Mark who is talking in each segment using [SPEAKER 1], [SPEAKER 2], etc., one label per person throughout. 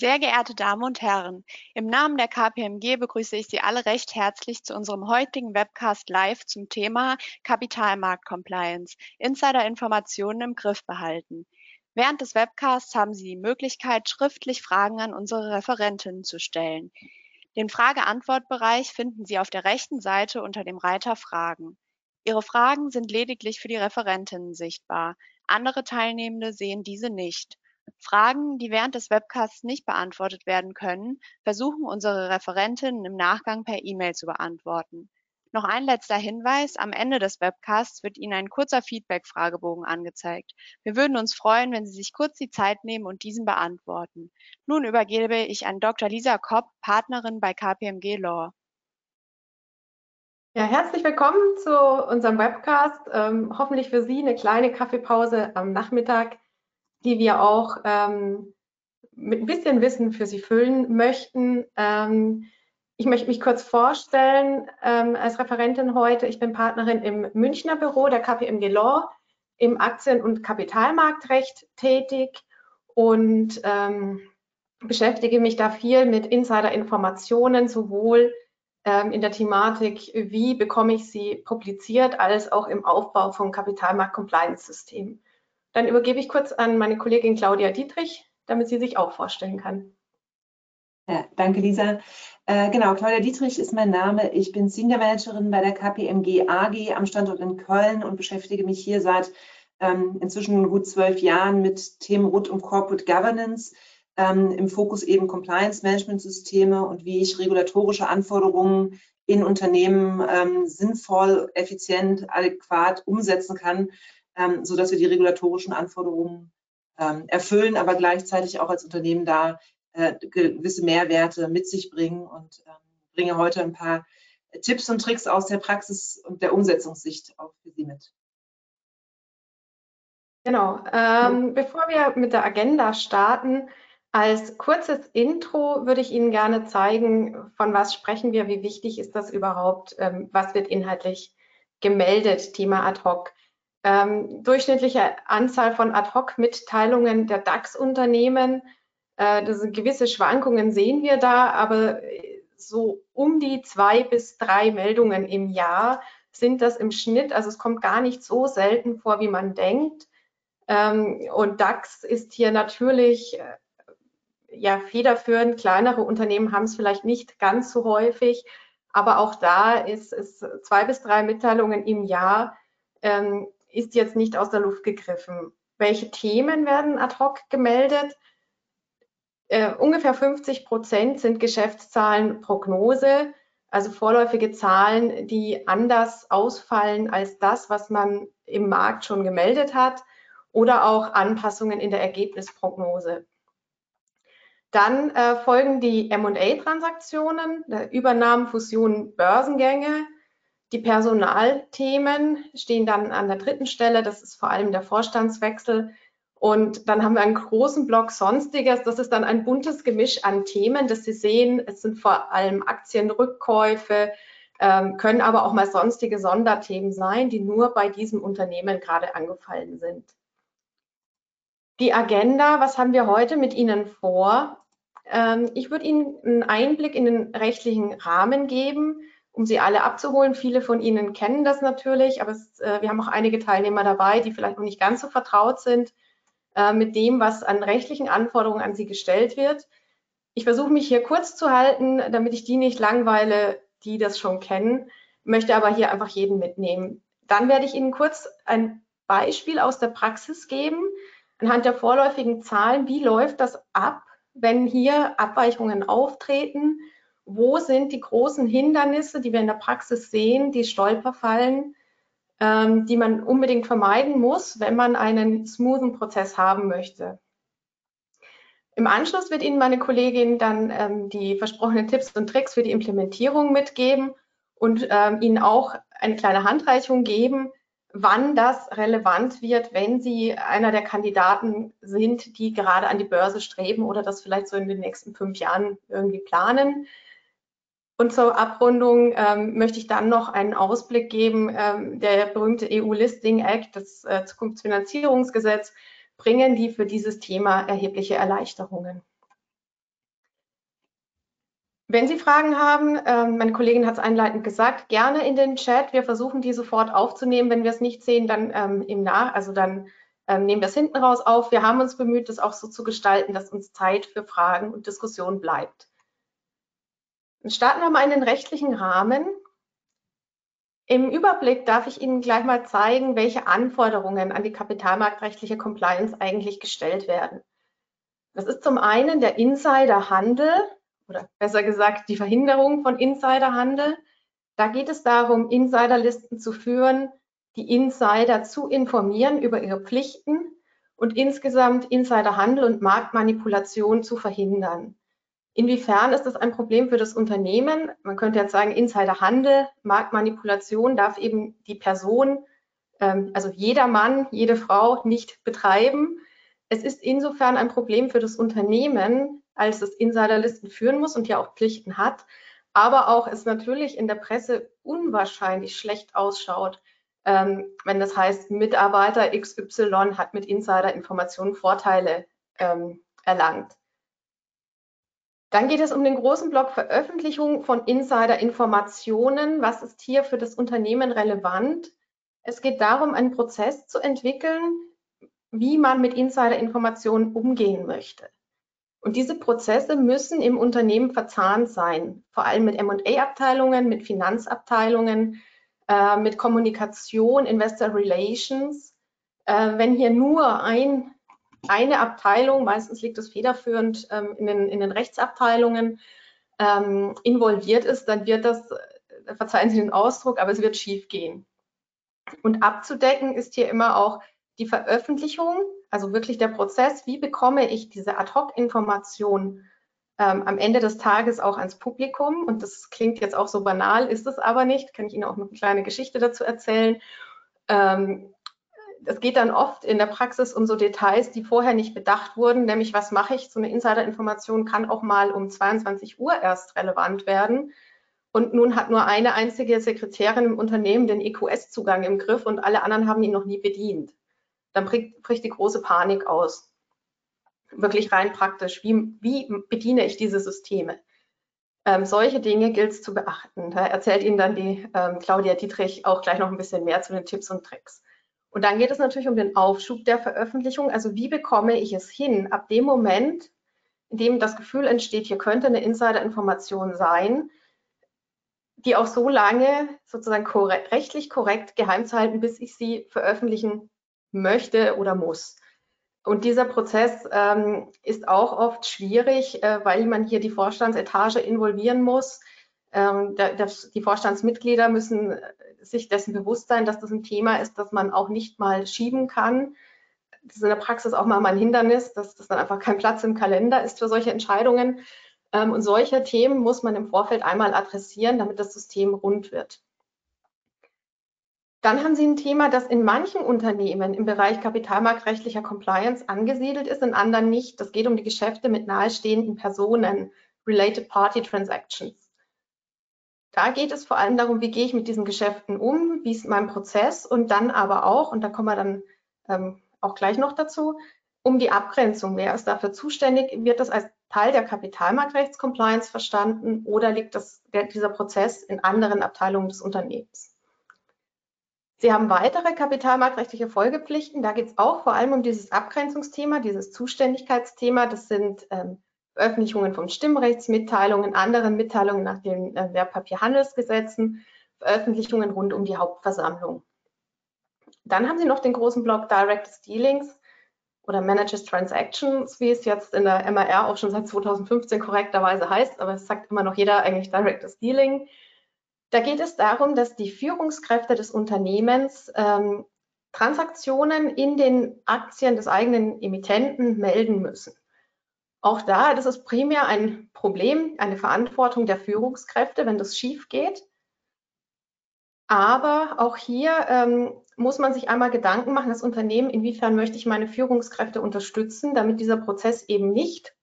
[SPEAKER 1] Sehr geehrte Damen und Herren, im Namen der KPMG begrüße ich Sie alle recht herzlich zu unserem heutigen Webcast live zum Thema Kapitalmarkt-Compliance, Insider-Informationen im Griff behalten. Während des Webcasts haben Sie die Möglichkeit, schriftlich Fragen an unsere Referentinnen zu stellen. Den Frage-Antwort-Bereich finden Sie auf der rechten Seite unter dem Reiter Fragen. Ihre Fragen sind lediglich für die Referentinnen sichtbar. Andere Teilnehmende sehen diese nicht. Fragen, die während des Webcasts nicht beantwortet werden können, versuchen unsere Referentinnen im Nachgang per E-Mail zu beantworten. Noch ein letzter Hinweis. Am Ende des Webcasts wird Ihnen ein kurzer Feedback-Fragebogen angezeigt. Wir würden uns freuen, wenn Sie sich kurz die Zeit nehmen und diesen beantworten. Nun übergebe ich an Dr. Lisa Kopp, Partnerin bei KPMG Law.
[SPEAKER 2] Ja, herzlich willkommen zu unserem Webcast. Ähm, hoffentlich für Sie eine kleine Kaffeepause am Nachmittag die wir auch ähm, mit ein bisschen Wissen für Sie füllen möchten. Ähm, ich möchte mich kurz vorstellen ähm, als Referentin heute. Ich bin Partnerin im Münchner Büro der KPMG Law im Aktien- und Kapitalmarktrecht tätig und ähm, beschäftige mich da viel mit Insider-Informationen, sowohl ähm, in der Thematik, wie bekomme ich sie publiziert, als auch im Aufbau von Kapitalmarkt-Compliance-Systemen. Dann übergebe ich kurz an meine Kollegin Claudia Dietrich, damit sie sich auch vorstellen kann.
[SPEAKER 3] Ja, danke, Lisa. Äh, genau, Claudia Dietrich ist mein Name. Ich bin Senior Managerin bei der KPMG AG am Standort in Köln und beschäftige mich hier seit ähm, inzwischen gut zwölf Jahren mit Themen rund um Corporate Governance, ähm, im Fokus eben Compliance Management Systeme und wie ich regulatorische Anforderungen in Unternehmen ähm, sinnvoll, effizient, adäquat umsetzen kann, ähm, sodass wir die regulatorischen Anforderungen ähm, erfüllen, aber gleichzeitig auch als Unternehmen da äh, gewisse Mehrwerte mit sich bringen und ähm, bringe heute ein paar Tipps und Tricks aus der Praxis und der Umsetzungssicht auch für Sie mit.
[SPEAKER 2] Genau. Ähm, bevor wir mit der Agenda starten, als kurzes Intro würde ich Ihnen gerne zeigen, von was sprechen wir, wie wichtig ist das überhaupt, ähm, was wird inhaltlich gemeldet, Thema ad hoc ähm, durchschnittliche Anzahl von Ad-Hoc-Mitteilungen der DAX-Unternehmen. Äh, gewisse Schwankungen sehen wir da, aber so um die zwei bis drei Meldungen im Jahr sind das im Schnitt. Also es kommt gar nicht so selten vor, wie man denkt. Ähm, und DAX ist hier natürlich äh, ja federführend. Kleinere Unternehmen haben es vielleicht nicht ganz so häufig, aber auch da ist es zwei bis drei Mitteilungen im Jahr ähm, ist jetzt nicht aus der Luft gegriffen. Welche Themen werden ad hoc gemeldet? Äh, ungefähr 50 Prozent sind Geschäftszahlen Prognose, also vorläufige Zahlen, die anders ausfallen als das, was man im Markt schon gemeldet hat oder auch Anpassungen in der Ergebnisprognose. Dann äh, folgen die M&A-Transaktionen, Übernahmen, Fusionen, Börsengänge, die Personalthemen stehen dann an der dritten Stelle. Das ist vor allem der Vorstandswechsel. Und dann haben wir einen großen Block Sonstiges. Das ist dann ein buntes Gemisch an Themen, das Sie sehen. Es sind vor allem Aktienrückkäufe, ähm, können aber auch mal sonstige Sonderthemen sein, die nur bei diesem Unternehmen gerade angefallen sind. Die Agenda, was haben wir heute mit Ihnen vor? Ähm, ich würde Ihnen einen Einblick in den rechtlichen Rahmen geben um sie alle abzuholen. Viele von Ihnen kennen das natürlich, aber es, äh, wir haben auch einige Teilnehmer dabei, die vielleicht noch nicht ganz so vertraut sind äh, mit dem, was an rechtlichen Anforderungen an sie gestellt wird. Ich versuche mich hier kurz zu halten, damit ich die nicht langweile, die das schon kennen, möchte aber hier einfach jeden mitnehmen. Dann werde ich Ihnen kurz ein Beispiel aus der Praxis geben, anhand der vorläufigen Zahlen. Wie läuft das ab, wenn hier Abweichungen auftreten? Wo sind die großen Hindernisse, die wir in der Praxis sehen, die Stolperfallen, ähm, die man unbedingt vermeiden muss, wenn man einen smoothen Prozess haben möchte. Im Anschluss wird Ihnen meine Kollegin dann ähm, die versprochenen Tipps und Tricks für die Implementierung mitgeben und ähm, Ihnen auch eine kleine Handreichung geben, wann das relevant wird, wenn Sie einer der Kandidaten sind, die gerade an die Börse streben oder das vielleicht so in den nächsten fünf Jahren irgendwie planen. Und zur Abrundung ähm, möchte ich dann noch einen Ausblick geben. Ähm, der berühmte EU-Listing Act, das äh, Zukunftsfinanzierungsgesetz, bringen die für dieses Thema erhebliche Erleichterungen. Wenn Sie Fragen haben, ähm, meine Kollegin hat es einleitend gesagt, gerne in den Chat. Wir versuchen die sofort aufzunehmen. Wenn wir es nicht sehen, dann ähm, im Nach, also dann ähm, nehmen wir es hinten raus auf. Wir haben uns bemüht, das auch so zu gestalten, dass uns Zeit für Fragen und Diskussion bleibt. Starten wir mal in den rechtlichen Rahmen. Im Überblick darf ich Ihnen gleich mal zeigen, welche Anforderungen an die kapitalmarktrechtliche Compliance eigentlich gestellt werden. Das ist zum einen der Insiderhandel, oder besser gesagt die Verhinderung von Insiderhandel. Da geht es darum, Insiderlisten zu führen, die Insider zu informieren über ihre Pflichten und insgesamt Insiderhandel und Marktmanipulation zu verhindern. Inwiefern ist das ein Problem für das Unternehmen? Man könnte jetzt sagen, Insiderhandel, Marktmanipulation darf eben die Person, ähm, also jeder Mann, jede Frau nicht betreiben. Es ist insofern ein Problem für das Unternehmen, als es Insiderlisten führen muss und ja auch Pflichten hat, aber auch es natürlich in der Presse unwahrscheinlich schlecht ausschaut, ähm, wenn das heißt, Mitarbeiter XY hat mit Insiderinformationen Vorteile ähm, erlangt. Dann geht es um den großen Block Veröffentlichung von Insiderinformationen. Was ist hier für das Unternehmen relevant? Es geht darum, einen Prozess zu entwickeln, wie man mit Insiderinformationen umgehen möchte. Und diese Prozesse müssen im Unternehmen verzahnt sein, vor allem mit M&A-Abteilungen, mit Finanzabteilungen, äh, mit Kommunikation, Investor Relations. Äh, wenn hier nur ein, eine Abteilung, meistens liegt es federführend ähm, in, den, in den Rechtsabteilungen, ähm, involviert ist, dann wird das, äh, verzeihen Sie den Ausdruck, aber es wird schief gehen. Und abzudecken ist hier immer auch die Veröffentlichung, also wirklich der Prozess, wie bekomme ich diese Ad-Hoc-Information ähm, am Ende des Tages auch ans Publikum. Und das klingt jetzt auch so banal, ist es aber nicht. Kann ich Ihnen auch noch eine kleine Geschichte dazu erzählen. Ähm, es geht dann oft in der Praxis um so Details, die vorher nicht bedacht wurden, nämlich was mache ich? So eine Insider-Information kann auch mal um 22 Uhr erst relevant werden. Und nun hat nur eine einzige Sekretärin im Unternehmen den EQS-Zugang im Griff und alle anderen haben ihn noch nie bedient dann bricht, bricht die große Panik aus. Wirklich rein praktisch. Wie, wie bediene ich diese Systeme? Ähm, solche Dinge gilt es zu beachten. Da erzählt Ihnen dann die ähm, Claudia Dietrich auch gleich noch ein bisschen mehr zu den Tipps und Tricks. Und dann geht es natürlich um den Aufschub der Veröffentlichung. Also wie bekomme ich es hin, ab dem Moment, in dem das Gefühl entsteht, hier könnte eine Insider-Information sein, die auch so lange sozusagen korrekt, rechtlich korrekt geheim zu halten, bis ich sie veröffentlichen möchte oder muss. Und dieser Prozess ähm, ist auch oft schwierig, äh, weil man hier die Vorstandsetage involvieren muss. Ähm, der, die Vorstandsmitglieder müssen äh, sich dessen bewusst sein, dass das ein Thema ist, das man auch nicht mal schieben kann. Das ist in der Praxis auch mal ein Hindernis, dass das dann einfach kein Platz im Kalender ist für solche Entscheidungen. Ähm, und solche Themen muss man im Vorfeld einmal adressieren, damit das System rund wird. Dann haben Sie ein Thema, das in manchen Unternehmen im Bereich kapitalmarktrechtlicher Compliance angesiedelt ist, in anderen nicht. Das geht um die Geschäfte mit nahestehenden Personen, Related Party Transactions. Da geht es vor allem darum, wie gehe ich mit diesen Geschäften um, wie ist mein Prozess und dann aber auch, und da kommen wir dann ähm, auch gleich noch dazu, um die Abgrenzung. Wer ist dafür zuständig? Wird das als Teil der Kapitalmarktrechtscompliance verstanden oder liegt das, der, dieser Prozess in anderen Abteilungen des Unternehmens? Sie haben weitere kapitalmarktrechtliche Folgepflichten. Da geht es auch vor allem um dieses Abgrenzungsthema, dieses Zuständigkeitsthema. Das sind ähm, Veröffentlichungen von Stimmrechtsmitteilungen, anderen Mitteilungen nach den äh, Wertpapierhandelsgesetzen, Veröffentlichungen rund um die Hauptversammlung. Dann haben Sie noch den großen Block Direct Dealings oder Managers Transactions, wie es jetzt in der MAR auch schon seit 2015 korrekterweise heißt, aber es sagt immer noch jeder eigentlich Direct Dealing. Da geht es darum, dass die Führungskräfte des Unternehmens ähm, Transaktionen in den Aktien des eigenen Emittenten melden müssen. Auch da, das ist primär ein Problem, eine Verantwortung der Führungskräfte, wenn das schief geht. Aber auch hier ähm, muss man sich einmal Gedanken machen, das Unternehmen, inwiefern möchte ich meine Führungskräfte unterstützen, damit dieser Prozess eben nicht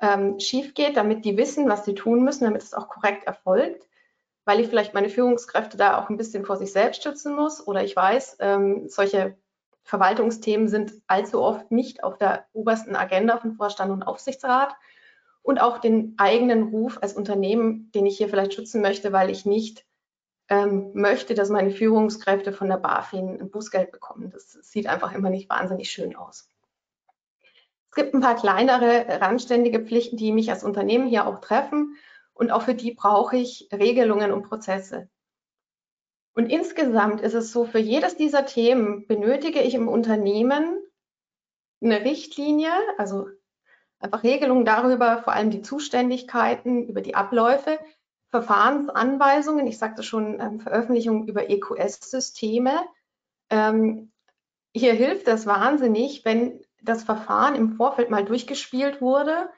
[SPEAKER 2] ähm, schief geht, damit die wissen, was sie tun müssen, damit es auch korrekt erfolgt weil ich vielleicht meine Führungskräfte da auch ein bisschen vor sich selbst schützen muss oder ich weiß, ähm, solche Verwaltungsthemen sind allzu oft nicht auf der obersten Agenda von Vorstand und Aufsichtsrat. und auch den eigenen Ruf als Unternehmen, den ich hier vielleicht schützen möchte, weil ich nicht ähm, möchte, dass meine Führungskräfte von der BaFin ein Bußgeld bekommen. Das sieht einfach immer nicht wahnsinnig schön aus. Es gibt ein paar kleinere, randständige Pflichten, die mich als Unternehmen hier auch treffen. Und auch für die brauche ich Regelungen und Prozesse. Und insgesamt ist es so, für jedes dieser Themen benötige ich im Unternehmen eine Richtlinie, also einfach Regelungen darüber, vor allem die Zuständigkeiten, über die Abläufe, Verfahrensanweisungen, ich sagte schon, ähm, Veröffentlichungen über EQS-Systeme. Ähm, hier hilft das wahnsinnig, wenn das Verfahren im Vorfeld mal durchgespielt wurde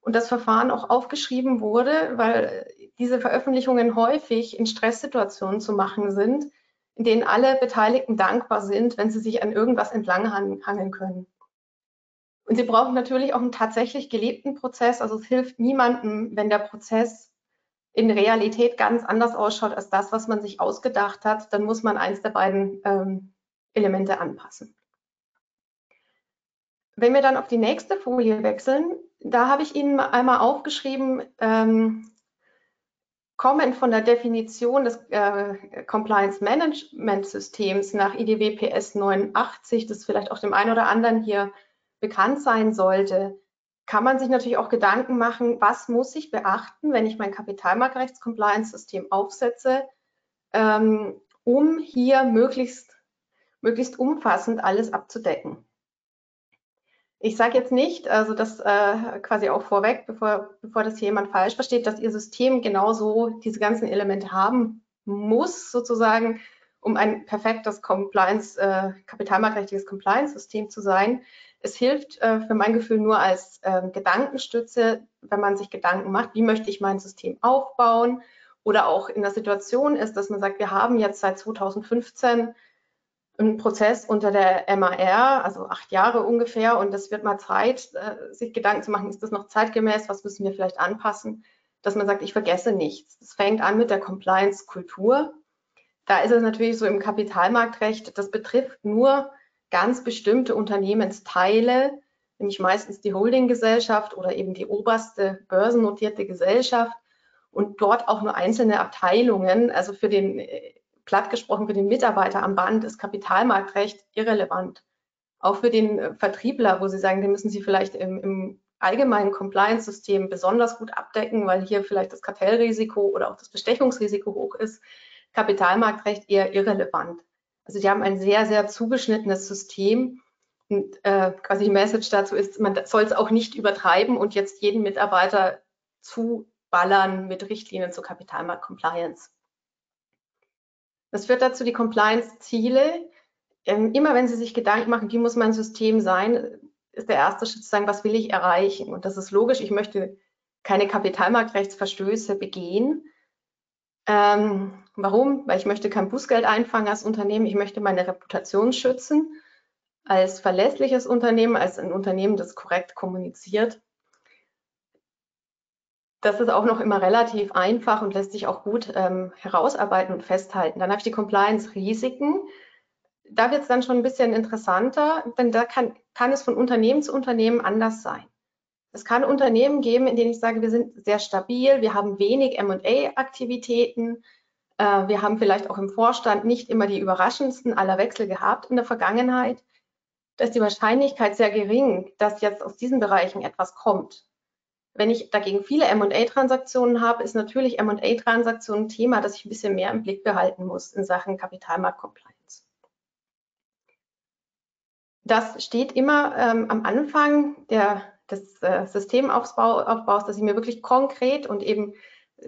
[SPEAKER 2] und das Verfahren auch aufgeschrieben wurde, weil diese Veröffentlichungen häufig in Stresssituationen zu machen sind, in denen alle Beteiligten dankbar sind, wenn sie sich an irgendwas entlang hangeln können. Und sie brauchen natürlich auch einen tatsächlich gelebten Prozess. Also es hilft niemandem, wenn der Prozess in Realität ganz anders ausschaut als das, was man sich ausgedacht hat. Dann muss man eins der beiden ähm, Elemente anpassen. Wenn wir dann auf die nächste Folie wechseln, da habe ich Ihnen einmal aufgeschrieben, ähm, kommend von der Definition des äh, Compliance Management Systems nach IDW PS 89, das vielleicht auch dem einen oder anderen hier bekannt sein sollte, kann man sich natürlich auch Gedanken machen, was muss ich beachten, wenn ich mein Kapitalmarktrechts-Compliance-System aufsetze, ähm, um hier möglichst, möglichst umfassend alles abzudecken. Ich sage jetzt nicht, also das äh, quasi auch vorweg, bevor, bevor das hier jemand falsch versteht, dass Ihr System genauso diese ganzen Elemente haben muss, sozusagen, um ein perfektes Compliance, äh, kapitalmarktrechtliches Compliance-System zu sein. Es hilft äh, für mein Gefühl nur als äh, Gedankenstütze, wenn man sich Gedanken macht, wie möchte ich mein System aufbauen oder auch in der Situation ist, dass man sagt, wir haben jetzt seit 2015 einen Prozess unter der MAR, also acht Jahre ungefähr, und es wird mal Zeit, äh, sich Gedanken zu machen, ist das noch zeitgemäß, was müssen wir vielleicht anpassen, dass man sagt, ich vergesse nichts. Das fängt an mit der Compliance-Kultur. Da ist es natürlich so im Kapitalmarktrecht, das betrifft nur ganz bestimmte Unternehmensteile, nämlich meistens die Holdinggesellschaft oder eben die oberste börsennotierte Gesellschaft und dort auch nur einzelne Abteilungen. Also für den äh, platt gesprochen für den Mitarbeiter am Band ist Kapitalmarktrecht irrelevant. Auch für den äh, Vertriebler, wo Sie sagen, den müssen Sie vielleicht im, im allgemeinen Compliance-System besonders gut abdecken, weil hier vielleicht das Kartellrisiko oder auch das Bestechungsrisiko hoch ist. Kapitalmarktrecht eher irrelevant. Also die haben ein sehr, sehr zugeschnittenes System. Und äh, quasi die Message dazu ist, man soll es auch nicht übertreiben und jetzt jeden Mitarbeiter zuballern mit Richtlinien zur Kapitalmarkt-Compliance. Das führt dazu, die Compliance-Ziele. Ähm, immer wenn Sie sich Gedanken machen, wie muss mein System sein, ist der erste Schritt zu sagen, was will ich erreichen? Und das ist logisch, ich möchte keine Kapitalmarktrechtsverstöße begehen. Ähm, warum? Weil ich möchte kein Bußgeld einfangen als Unternehmen. Ich möchte meine Reputation schützen als verlässliches Unternehmen, als ein Unternehmen, das korrekt kommuniziert das ist auch noch immer relativ einfach und lässt sich auch gut ähm, herausarbeiten und festhalten. Dann habe ich die Compliance-Risiken. Da wird es dann schon ein bisschen interessanter, denn da kann, kann es von Unternehmen zu Unternehmen anders sein. Es kann Unternehmen geben, in denen ich sage, wir sind sehr stabil, wir haben wenig M&A-Aktivitäten, äh, wir haben vielleicht auch im Vorstand nicht immer die überraschendsten aller Wechsel gehabt in der Vergangenheit. Da ist die Wahrscheinlichkeit sehr gering, dass jetzt aus diesen Bereichen etwas kommt. Wenn ich dagegen viele M&A-Transaktionen habe, ist natürlich M&A-Transaktionen ein Thema, das ich ein bisschen mehr im Blick behalten muss in Sachen Kapitalmarkt-Compliance. Das steht immer ähm, am Anfang der, des äh, Systemaufbaus, dass ich mir wirklich konkret und eben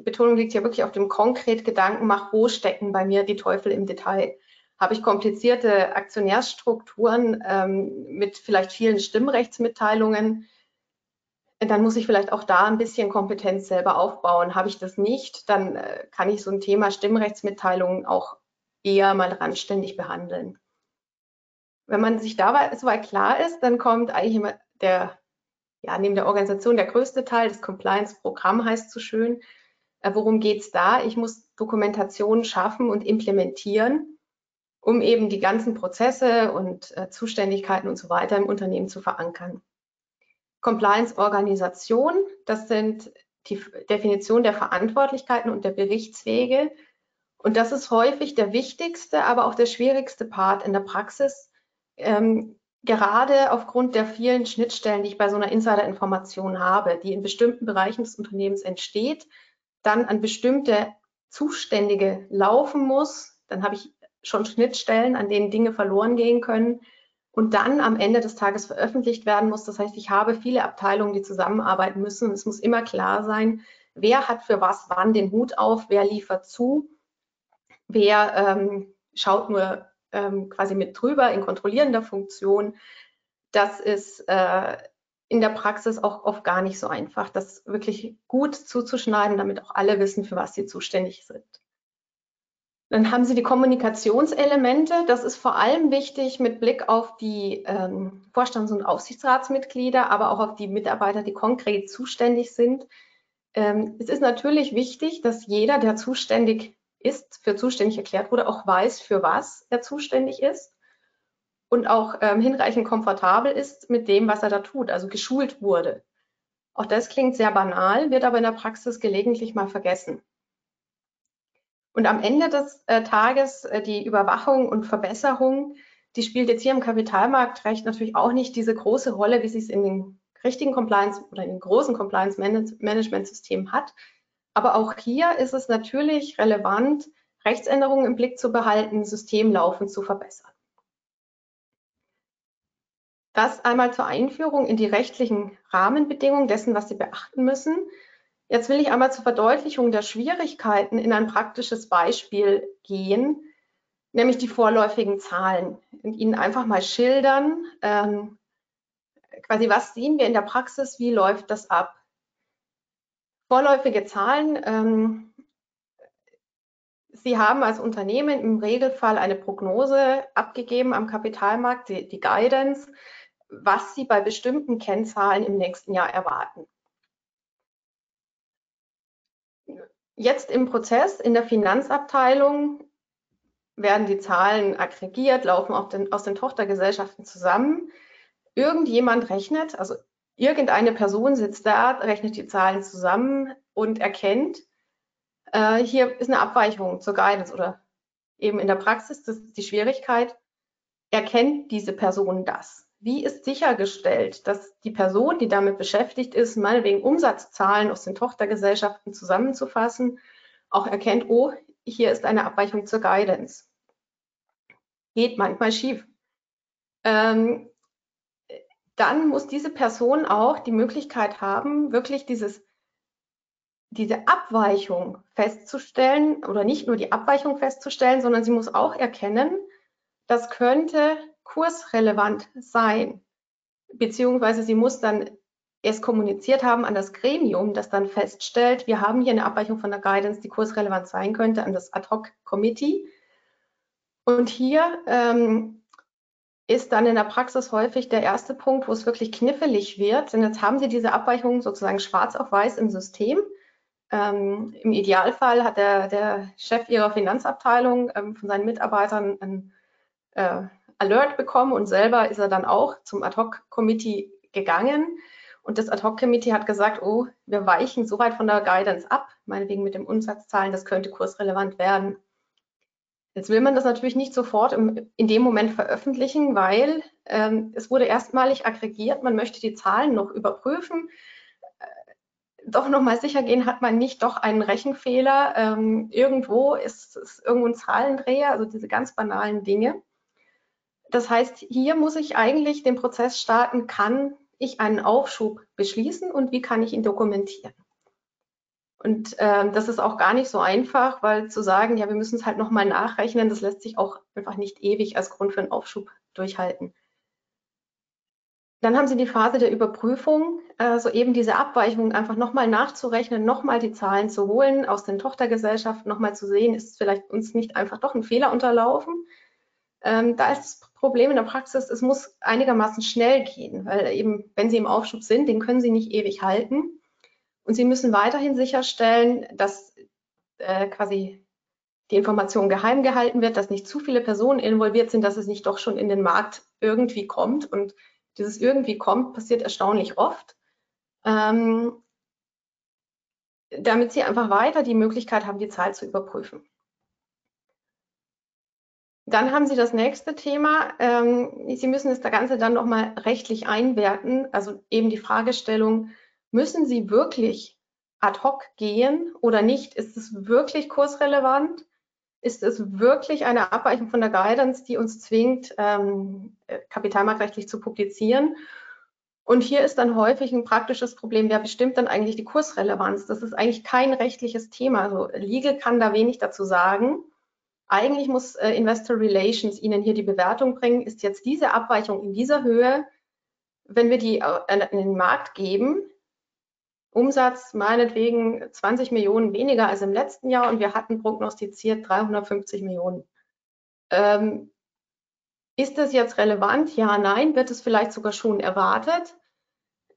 [SPEAKER 2] Betonung liegt ja wirklich auf dem konkret Gedanken mache, wo stecken bei mir die Teufel im Detail. Habe ich komplizierte Aktionärsstrukturen ähm, mit vielleicht vielen Stimmrechtsmitteilungen? Dann muss ich vielleicht auch da ein bisschen Kompetenz selber aufbauen. Habe ich das nicht, dann äh, kann ich so ein Thema Stimmrechtsmitteilungen auch eher mal randständig behandeln. Wenn man sich dabei soweit klar ist, dann kommt eigentlich immer der, ja, neben der Organisation der größte Teil, das Compliance-Programm heißt so schön. Äh, worum geht es da? Ich muss Dokumentation schaffen und implementieren, um eben die ganzen Prozesse und äh, Zuständigkeiten und so weiter im Unternehmen zu verankern. Compliance-Organisation. Das sind die Definition der Verantwortlichkeiten und der Berichtswege. Und das ist häufig der wichtigste, aber auch der schwierigste Part in der Praxis, ähm, gerade aufgrund der vielen Schnittstellen, die ich bei so einer Insider-Information habe, die in bestimmten Bereichen des Unternehmens entsteht, dann an bestimmte Zuständige laufen muss, dann habe ich schon Schnittstellen, an denen Dinge verloren gehen können und dann am Ende des Tages veröffentlicht werden muss. Das heißt, ich habe viele Abteilungen, die zusammenarbeiten müssen. Es muss immer klar sein, wer hat für was wann den Hut auf, wer liefert zu, wer ähm, schaut nur ähm, quasi mit drüber in kontrollierender Funktion. Das ist äh, in der Praxis auch oft gar nicht so einfach, das wirklich gut zuzuschneiden, damit auch alle wissen, für was sie zuständig sind. Dann haben Sie die Kommunikationselemente. Das ist vor allem wichtig mit Blick auf die ähm, Vorstands- und Aufsichtsratsmitglieder, aber auch auf die Mitarbeiter, die konkret zuständig sind. Ähm, es ist natürlich wichtig, dass jeder, der zuständig ist, für zuständig erklärt wurde, auch weiß, für was er zuständig ist und auch ähm, hinreichend komfortabel ist mit dem, was er da tut, also geschult wurde. Auch das klingt sehr banal, wird aber in der Praxis gelegentlich mal vergessen. Und am Ende des äh, Tages äh, die Überwachung und Verbesserung, die spielt jetzt hier im Kapitalmarktrecht natürlich auch nicht diese große Rolle, wie sie es in den richtigen Compliance oder in den großen Compliance-Management-Systemen hat. Aber auch hier ist es natürlich relevant, Rechtsänderungen im Blick zu behalten, Systemlaufen zu verbessern. Das einmal zur Einführung in die rechtlichen Rahmenbedingungen dessen, was Sie beachten müssen. Jetzt will ich einmal zur Verdeutlichung der Schwierigkeiten in ein praktisches Beispiel gehen, nämlich die vorläufigen Zahlen und Ihnen einfach mal schildern, ähm, quasi was sehen wir in der Praxis, wie läuft das ab. Vorläufige Zahlen, ähm, Sie haben als Unternehmen im Regelfall eine Prognose abgegeben am Kapitalmarkt, die, die Guidance, was Sie bei bestimmten Kennzahlen im nächsten Jahr erwarten. Jetzt im Prozess in der Finanzabteilung werden die Zahlen aggregiert, laufen den, aus den Tochtergesellschaften zusammen. Irgendjemand rechnet, also irgendeine Person sitzt da, rechnet die Zahlen zusammen und erkennt, äh, hier ist eine Abweichung zur Guidance oder eben in der Praxis, das ist die Schwierigkeit, erkennt diese Person das wie ist sichergestellt, dass die Person, die damit beschäftigt ist, meinetwegen Umsatzzahlen aus den Tochtergesellschaften zusammenzufassen, auch erkennt, oh, hier ist eine Abweichung zur Guidance. Geht manchmal schief. Ähm, dann muss diese Person auch die Möglichkeit haben, wirklich dieses, diese Abweichung festzustellen oder nicht nur die Abweichung festzustellen, sondern sie muss auch erkennen, das könnte kursrelevant sein, beziehungsweise sie muss dann es kommuniziert haben an das Gremium, das dann feststellt, wir haben hier eine Abweichung von der Guidance, die kursrelevant sein könnte, an das Ad-Hoc-Committee. Und hier ähm, ist dann in der Praxis häufig der erste Punkt, wo es wirklich knifflig wird. Denn jetzt haben Sie diese Abweichung sozusagen schwarz auf weiß im System. Ähm, Im Idealfall hat der, der, Chef Ihrer Finanzabteilung ähm, von seinen Mitarbeitern ein äh, Alert bekommen und selber ist er dann auch zum Ad-Hoc-Committee gegangen. Und das Ad-Hoc-Committee hat gesagt, oh, wir weichen so weit von der Guidance ab, meinetwegen mit dem Umsatzzahlen, das könnte kursrelevant werden. Jetzt will man das natürlich nicht sofort im, in dem Moment veröffentlichen, weil ähm, es wurde erstmalig aggregiert, man möchte die Zahlen noch überprüfen. Äh, doch nochmal sicher gehen, hat man nicht doch einen Rechenfehler. Ähm, irgendwo ist, ist irgendwo ein Zahlendreher, also diese ganz banalen Dinge. Das heißt, hier muss ich eigentlich den Prozess starten, kann ich einen Aufschub beschließen und wie kann ich ihn dokumentieren? Und äh, das ist auch gar nicht so einfach, weil zu sagen, ja, wir müssen es halt nochmal nachrechnen, das lässt sich auch einfach nicht ewig als Grund für einen Aufschub durchhalten. Dann haben Sie die Phase der Überprüfung, also eben diese Abweichung einfach nochmal nachzurechnen, nochmal die Zahlen zu holen, aus den Tochtergesellschaften nochmal zu sehen, ist vielleicht uns nicht einfach doch ein Fehler unterlaufen. Ähm, da ist das Problem in der Praxis, es muss einigermaßen schnell gehen, weil eben, wenn Sie im Aufschub sind, den können Sie nicht ewig halten. Und Sie müssen weiterhin sicherstellen, dass äh, quasi die Information geheim gehalten wird, dass nicht zu viele Personen involviert sind, dass es nicht doch schon in den Markt irgendwie kommt und Dieses irgendwie kommt passiert erstaunlich oft. Ähm, damit Sie einfach weiter die Möglichkeit haben, die Zahl zu überprüfen. Dann haben Sie das nächste Thema. Ähm, Sie müssen das Ganze dann nochmal rechtlich einwerten. Also eben die Fragestellung, müssen Sie wirklich ad hoc gehen oder nicht? Ist es wirklich kursrelevant? Ist es wirklich eine Abweichung von der Guidance, die uns zwingt, ähm, kapitalmarktrechtlich zu publizieren? Und hier ist dann häufig ein praktisches Problem, wer bestimmt dann eigentlich die Kursrelevanz? Das ist eigentlich kein rechtliches Thema. Also Legal kann da wenig dazu sagen. Eigentlich muss äh, Investor Relations Ihnen hier die Bewertung bringen, ist jetzt diese Abweichung in dieser Höhe, wenn wir die äh, in den Markt geben, Umsatz meinetwegen 20 Millionen weniger als im letzten Jahr und wir hatten prognostiziert 350 Millionen. Ähm, ist das jetzt relevant? Ja, nein. Wird es vielleicht sogar schon erwartet?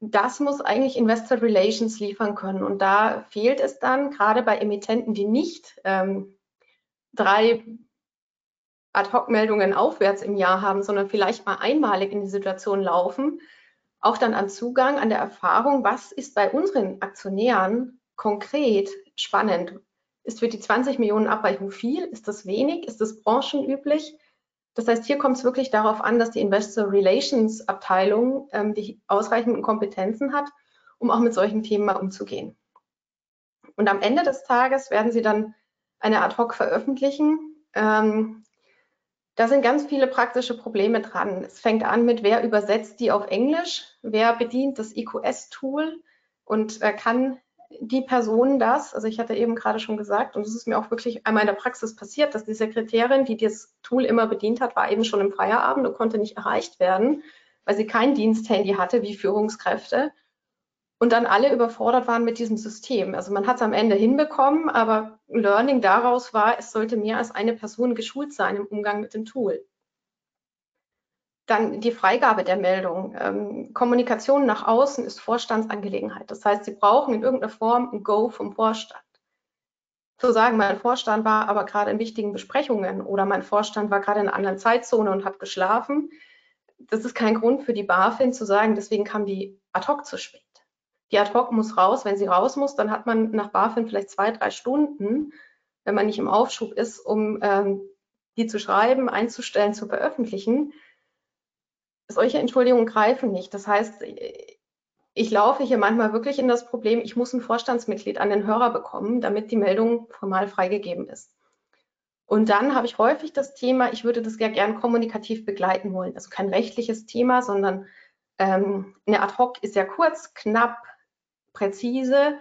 [SPEAKER 2] Das muss eigentlich Investor Relations liefern können. Und da fehlt es dann, gerade bei Emittenten, die nicht ähm, drei Ad-Hoc-Meldungen aufwärts im Jahr haben, sondern vielleicht mal einmalig in die Situation laufen, auch dann an Zugang, an der Erfahrung, was ist bei unseren Aktionären konkret spannend? Ist für die 20 Millionen Abweichung viel? Ist das wenig? Ist das branchenüblich? Das heißt, hier kommt es wirklich darauf an, dass die Investor Relations Abteilung ähm, die ausreichenden Kompetenzen hat, um auch mit solchen Themen mal umzugehen. Und am Ende des Tages werden Sie dann eine ad hoc veröffentlichen. Ähm, da sind ganz viele praktische Probleme dran. Es fängt an mit, wer übersetzt die auf Englisch, wer bedient das IQS-Tool und äh, kann die Person das, also ich hatte eben gerade schon gesagt, und es ist mir auch wirklich einmal in der Praxis passiert, dass die Sekretärin, die das Tool immer bedient hat, war eben schon im Feierabend und konnte nicht erreicht werden, weil sie kein Diensthandy hatte wie Führungskräfte und dann alle überfordert waren mit diesem System. Also man hat es am Ende hinbekommen, aber Learning daraus war, es sollte mehr als eine Person geschult sein im Umgang mit dem Tool. Dann die Freigabe der Meldung. Ähm, Kommunikation nach außen ist Vorstandsangelegenheit. Das heißt, Sie brauchen in irgendeiner Form ein Go vom Vorstand. Zu sagen, mein Vorstand war aber gerade in wichtigen Besprechungen oder mein Vorstand war gerade in einer anderen Zeitzone und hat geschlafen, das ist kein Grund für die BaFin zu sagen, deswegen kam die ad hoc zu spät die Ad-Hoc muss raus. Wenn sie raus muss, dann hat man nach BaFin vielleicht zwei, drei Stunden, wenn man nicht im Aufschub ist, um ähm, die zu schreiben, einzustellen, zu veröffentlichen. Solche Entschuldigungen greifen nicht. Das heißt, ich laufe hier manchmal wirklich in das Problem, ich muss ein Vorstandsmitglied an den Hörer bekommen, damit die Meldung formal freigegeben ist. Und dann habe ich häufig das Thema, ich würde das ja gern kommunikativ begleiten wollen. Also kein rechtliches Thema, sondern ähm, eine Ad-Hoc ist ja kurz, knapp, präzise.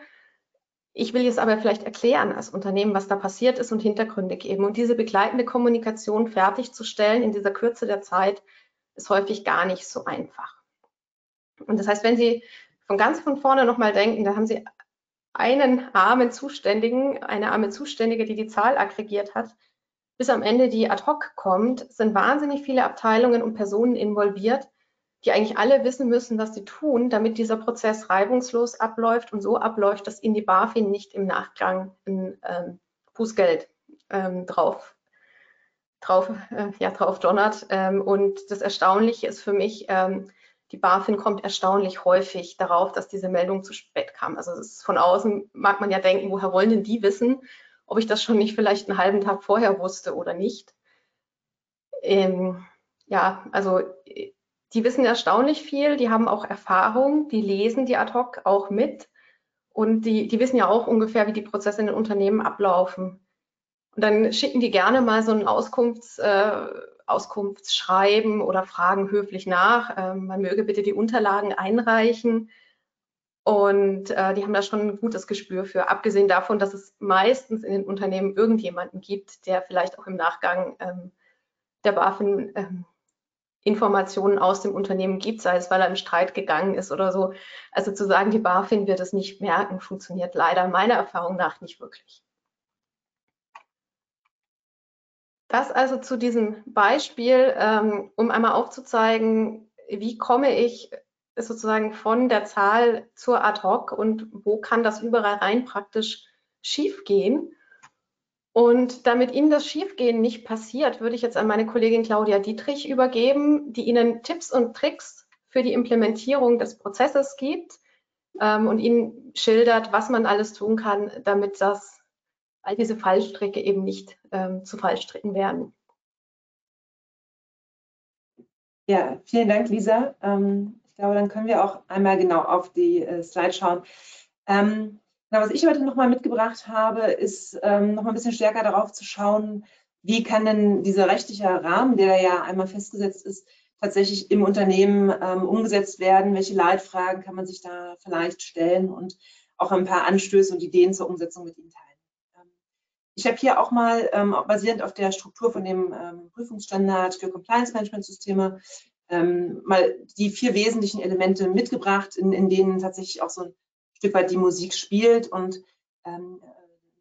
[SPEAKER 2] Ich will jetzt aber vielleicht erklären als Unternehmen, was da passiert ist und Hintergründe geben. Und diese begleitende Kommunikation fertigzustellen in dieser Kürze der Zeit ist häufig gar nicht so einfach. Und das heißt, wenn Sie von ganz von vorne nochmal denken, da haben Sie einen armen Zuständigen, eine arme Zuständige, die die Zahl aggregiert hat, bis am Ende die ad hoc kommt, sind wahnsinnig viele Abteilungen und Personen involviert, die eigentlich alle wissen müssen, was sie tun, damit dieser Prozess reibungslos abläuft und so abläuft, dass ihnen die BaFin nicht im Nachgang ein ähm, Bußgeld ähm, drauf, drauf, äh, ja, drauf donnert. Ähm, und das Erstaunliche ist für mich, ähm, die BaFin kommt erstaunlich häufig darauf, dass diese Meldung zu spät kam. Also von außen mag man ja denken, woher wollen denn die wissen, ob ich das schon nicht vielleicht einen halben Tag vorher wusste oder nicht. Ähm, ja, also die wissen erstaunlich viel, die haben auch Erfahrung, die lesen die ad hoc auch mit und die, die wissen ja auch ungefähr, wie die Prozesse in den Unternehmen ablaufen. Und dann schicken die gerne mal so ein Auskunfts, äh, Auskunftsschreiben oder fragen höflich nach. Ähm, man möge bitte die Unterlagen einreichen. Und äh, die haben da schon ein gutes Gespür für, abgesehen davon, dass es meistens in den Unternehmen irgendjemanden gibt, der vielleicht auch im Nachgang ähm, der BaFin ähm, Informationen aus dem Unternehmen gibt, sei es, weil er im Streit gegangen ist oder so. Also zu sagen, die BaFin wird es nicht merken, funktioniert leider meiner Erfahrung nach nicht wirklich. Das also zu diesem Beispiel, ähm, um einmal aufzuzeigen, wie komme ich sozusagen von der Zahl zur Ad-Hoc und wo kann das überall rein praktisch schiefgehen. Und damit Ihnen das Schiefgehen nicht passiert, würde ich jetzt an meine Kollegin Claudia Dietrich übergeben, die Ihnen Tipps und Tricks für die Implementierung des Prozesses gibt ähm, und Ihnen schildert, was man alles tun kann, damit das, all diese Fallstricke eben nicht ähm, zu Fallstricken werden.
[SPEAKER 3] Ja, vielen Dank, Lisa. Ähm, ich glaube, dann können wir auch einmal genau auf die äh, Slide schauen. Ähm, na, was ich heute nochmal mitgebracht habe, ist ähm, nochmal ein bisschen stärker darauf zu schauen, wie kann denn dieser rechtliche Rahmen, der ja einmal festgesetzt ist, tatsächlich im Unternehmen ähm, umgesetzt werden? Welche Leitfragen kann man sich da vielleicht stellen und auch ein paar Anstöße und Ideen zur Umsetzung mit Ihnen teilen? Ähm, ich habe hier auch mal ähm, basierend auf der Struktur von dem ähm, Prüfungsstandard für Compliance Management Systeme ähm, mal die vier wesentlichen Elemente mitgebracht, in, in denen tatsächlich auch so ein Stück weit die Musik spielt. Und ähm,